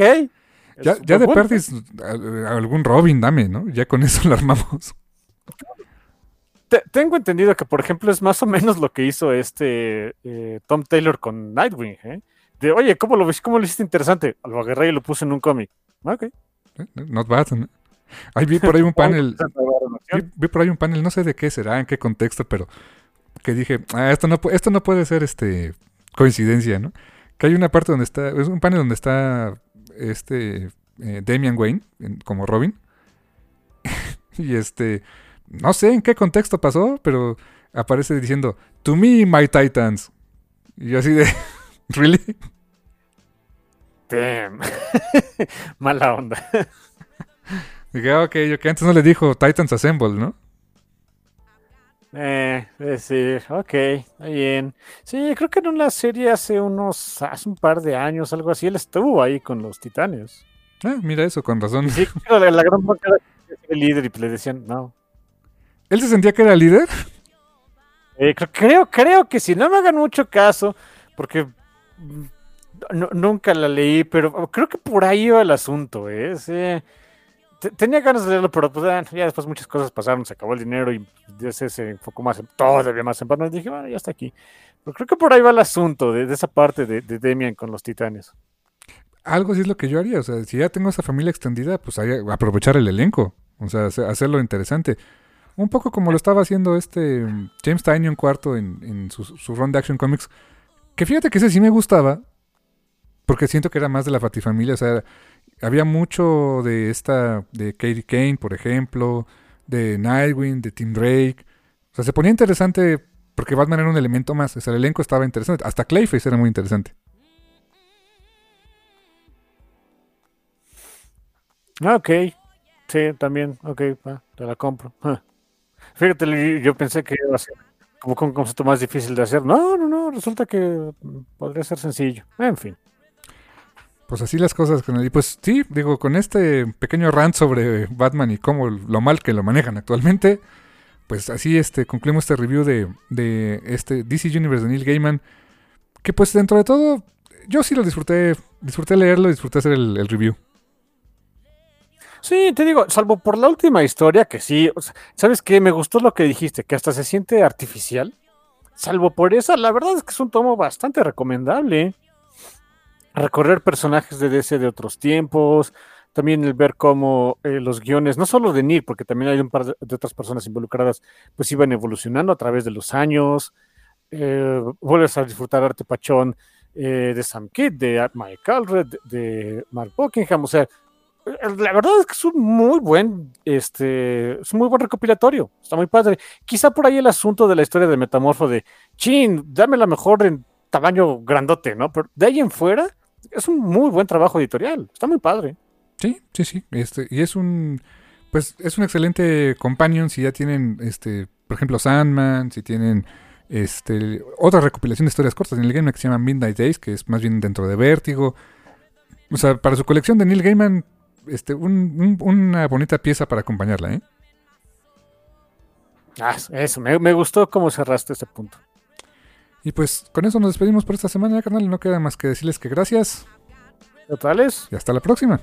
Ya, ya de perdis algún Robin, dame, ¿no? Ya con eso lo armamos. Te- tengo entendido que, por ejemplo, es más o menos lo que hizo este eh, Tom Taylor con Nightwing. ¿eh? De, oye, ¿cómo lo, ves- ¿cómo lo hiciste interesante? Lo agarré y lo puse en un cómic. Ok. ¿eh? Not bad, ¿no? Ahí vi por ahí un panel, vi, vi por ahí un panel, no sé de qué será, en qué contexto, pero que dije, ah, esto no, esto no puede ser este coincidencia, ¿no? Que hay una parte donde está, es un panel donde está este eh, Damian Wayne en- como Robin. y este, no sé en qué contexto pasó, pero aparece diciendo, To me, my Titans. Y yo así de, ¿really? Damn. Mala onda. Dije, ah, ok, yo que antes no le dijo Titans Assemble, ¿no? Eh, sí, ok, bien. Sí, creo que en una serie hace unos, hace un par de años, algo así, él estuvo ahí con los titanes. Ah, mira eso, con razón. Sí, claro, la, la gran bronca era el líder y le decían, no. ¿Él se sentía que era líder? Eh, creo, creo, creo que si no me hagan mucho caso, porque mm, no- nunca la leí, pero creo que por ahí iba el asunto, ¿eh? Sí. Te- Tenía ganas de leerlo, pero pues, ah, ya después muchas cosas pasaron, se acabó el dinero y ese se enfocó más en, todavía más en Batman. Dije, bueno, ya está aquí. Pero creo que por ahí va el asunto de, esa parte de, de Demian con los titanes. Algo sí es lo que yo haría. O sea, si ya tengo esa familia extendida, pues aprovechar el elenco. O sea, hace- hacerlo interesante. Un poco como lo estaba haciendo este James Tynion cuarto en, en su, su run de Action Comics. Que fíjate que ese sí me gustaba. Porque siento que era más de la Fatifamilia. O sea, había mucho de esta, de Katie Kane, por ejemplo, de Nightwing, de Tim Drake. O sea, se ponía interesante porque Batman era un elemento más. O sea, el elenco estaba interesante. Hasta Clayface era muy interesante. Ah, ok. Sí, también, ok, va, te la compro. Ah. Fíjate, yo- yo pensé que iba a ser como un concepto más difícil de hacer. No, no, no, resulta que podría ser sencillo. En fin. Pues así las cosas con él. Y pues sí, digo, con este pequeño rant sobre Batman y cómo lo mal que lo manejan actualmente, pues así este concluimos este review de, este DC Universe de Neil Gaiman. Que pues dentro de todo, yo sí lo disfruté, disfruté leerlo, disfruté hacer el, review. Sí, te digo, salvo por la última historia, que sí, ¿sabes qué? Me gustó lo que dijiste, que hasta se siente artificial. Salvo por esa, la verdad es que es un tomo bastante recomendable. Recorrer personajes de DC de otros tiempos, también el ver cómo eh, los guiones, no solo de Neil, porque también hay un par de, otras personas involucradas, pues iban evolucionando a través de los años. Eh, vuelves a disfrutar arte pachón eh, de Sam Kidd, de Mike Allred, de, Mark Buckingham, o sea, la verdad es que es un muy buen, este, es un muy buen recopilatorio. Está muy padre. Quizá por ahí el asunto de la historia de Metamorfo de, chin, dame la mejor en tamaño grandote, ¿no? Pero de ahí en fuera, es un muy buen trabajo editorial. Está muy padre. Sí, sí, sí. Este, y es un, pues es un excelente companion si ya tienen, este, por ejemplo, Sandman, si tienen, este, otra recopilación de historias cortas en el game que se llama Midnight Days, que es más bien dentro de Vértigo. O sea, para su colección de Neil Gaiman, este, un- un- una bonita pieza para acompañarla, ¿eh? Ah, eso, me, me gustó cómo cerraste ese punto. Y pues con eso nos despedimos por esta semana, carnal. No queda más que decirles que gracias ¿Totales? y hasta la próxima.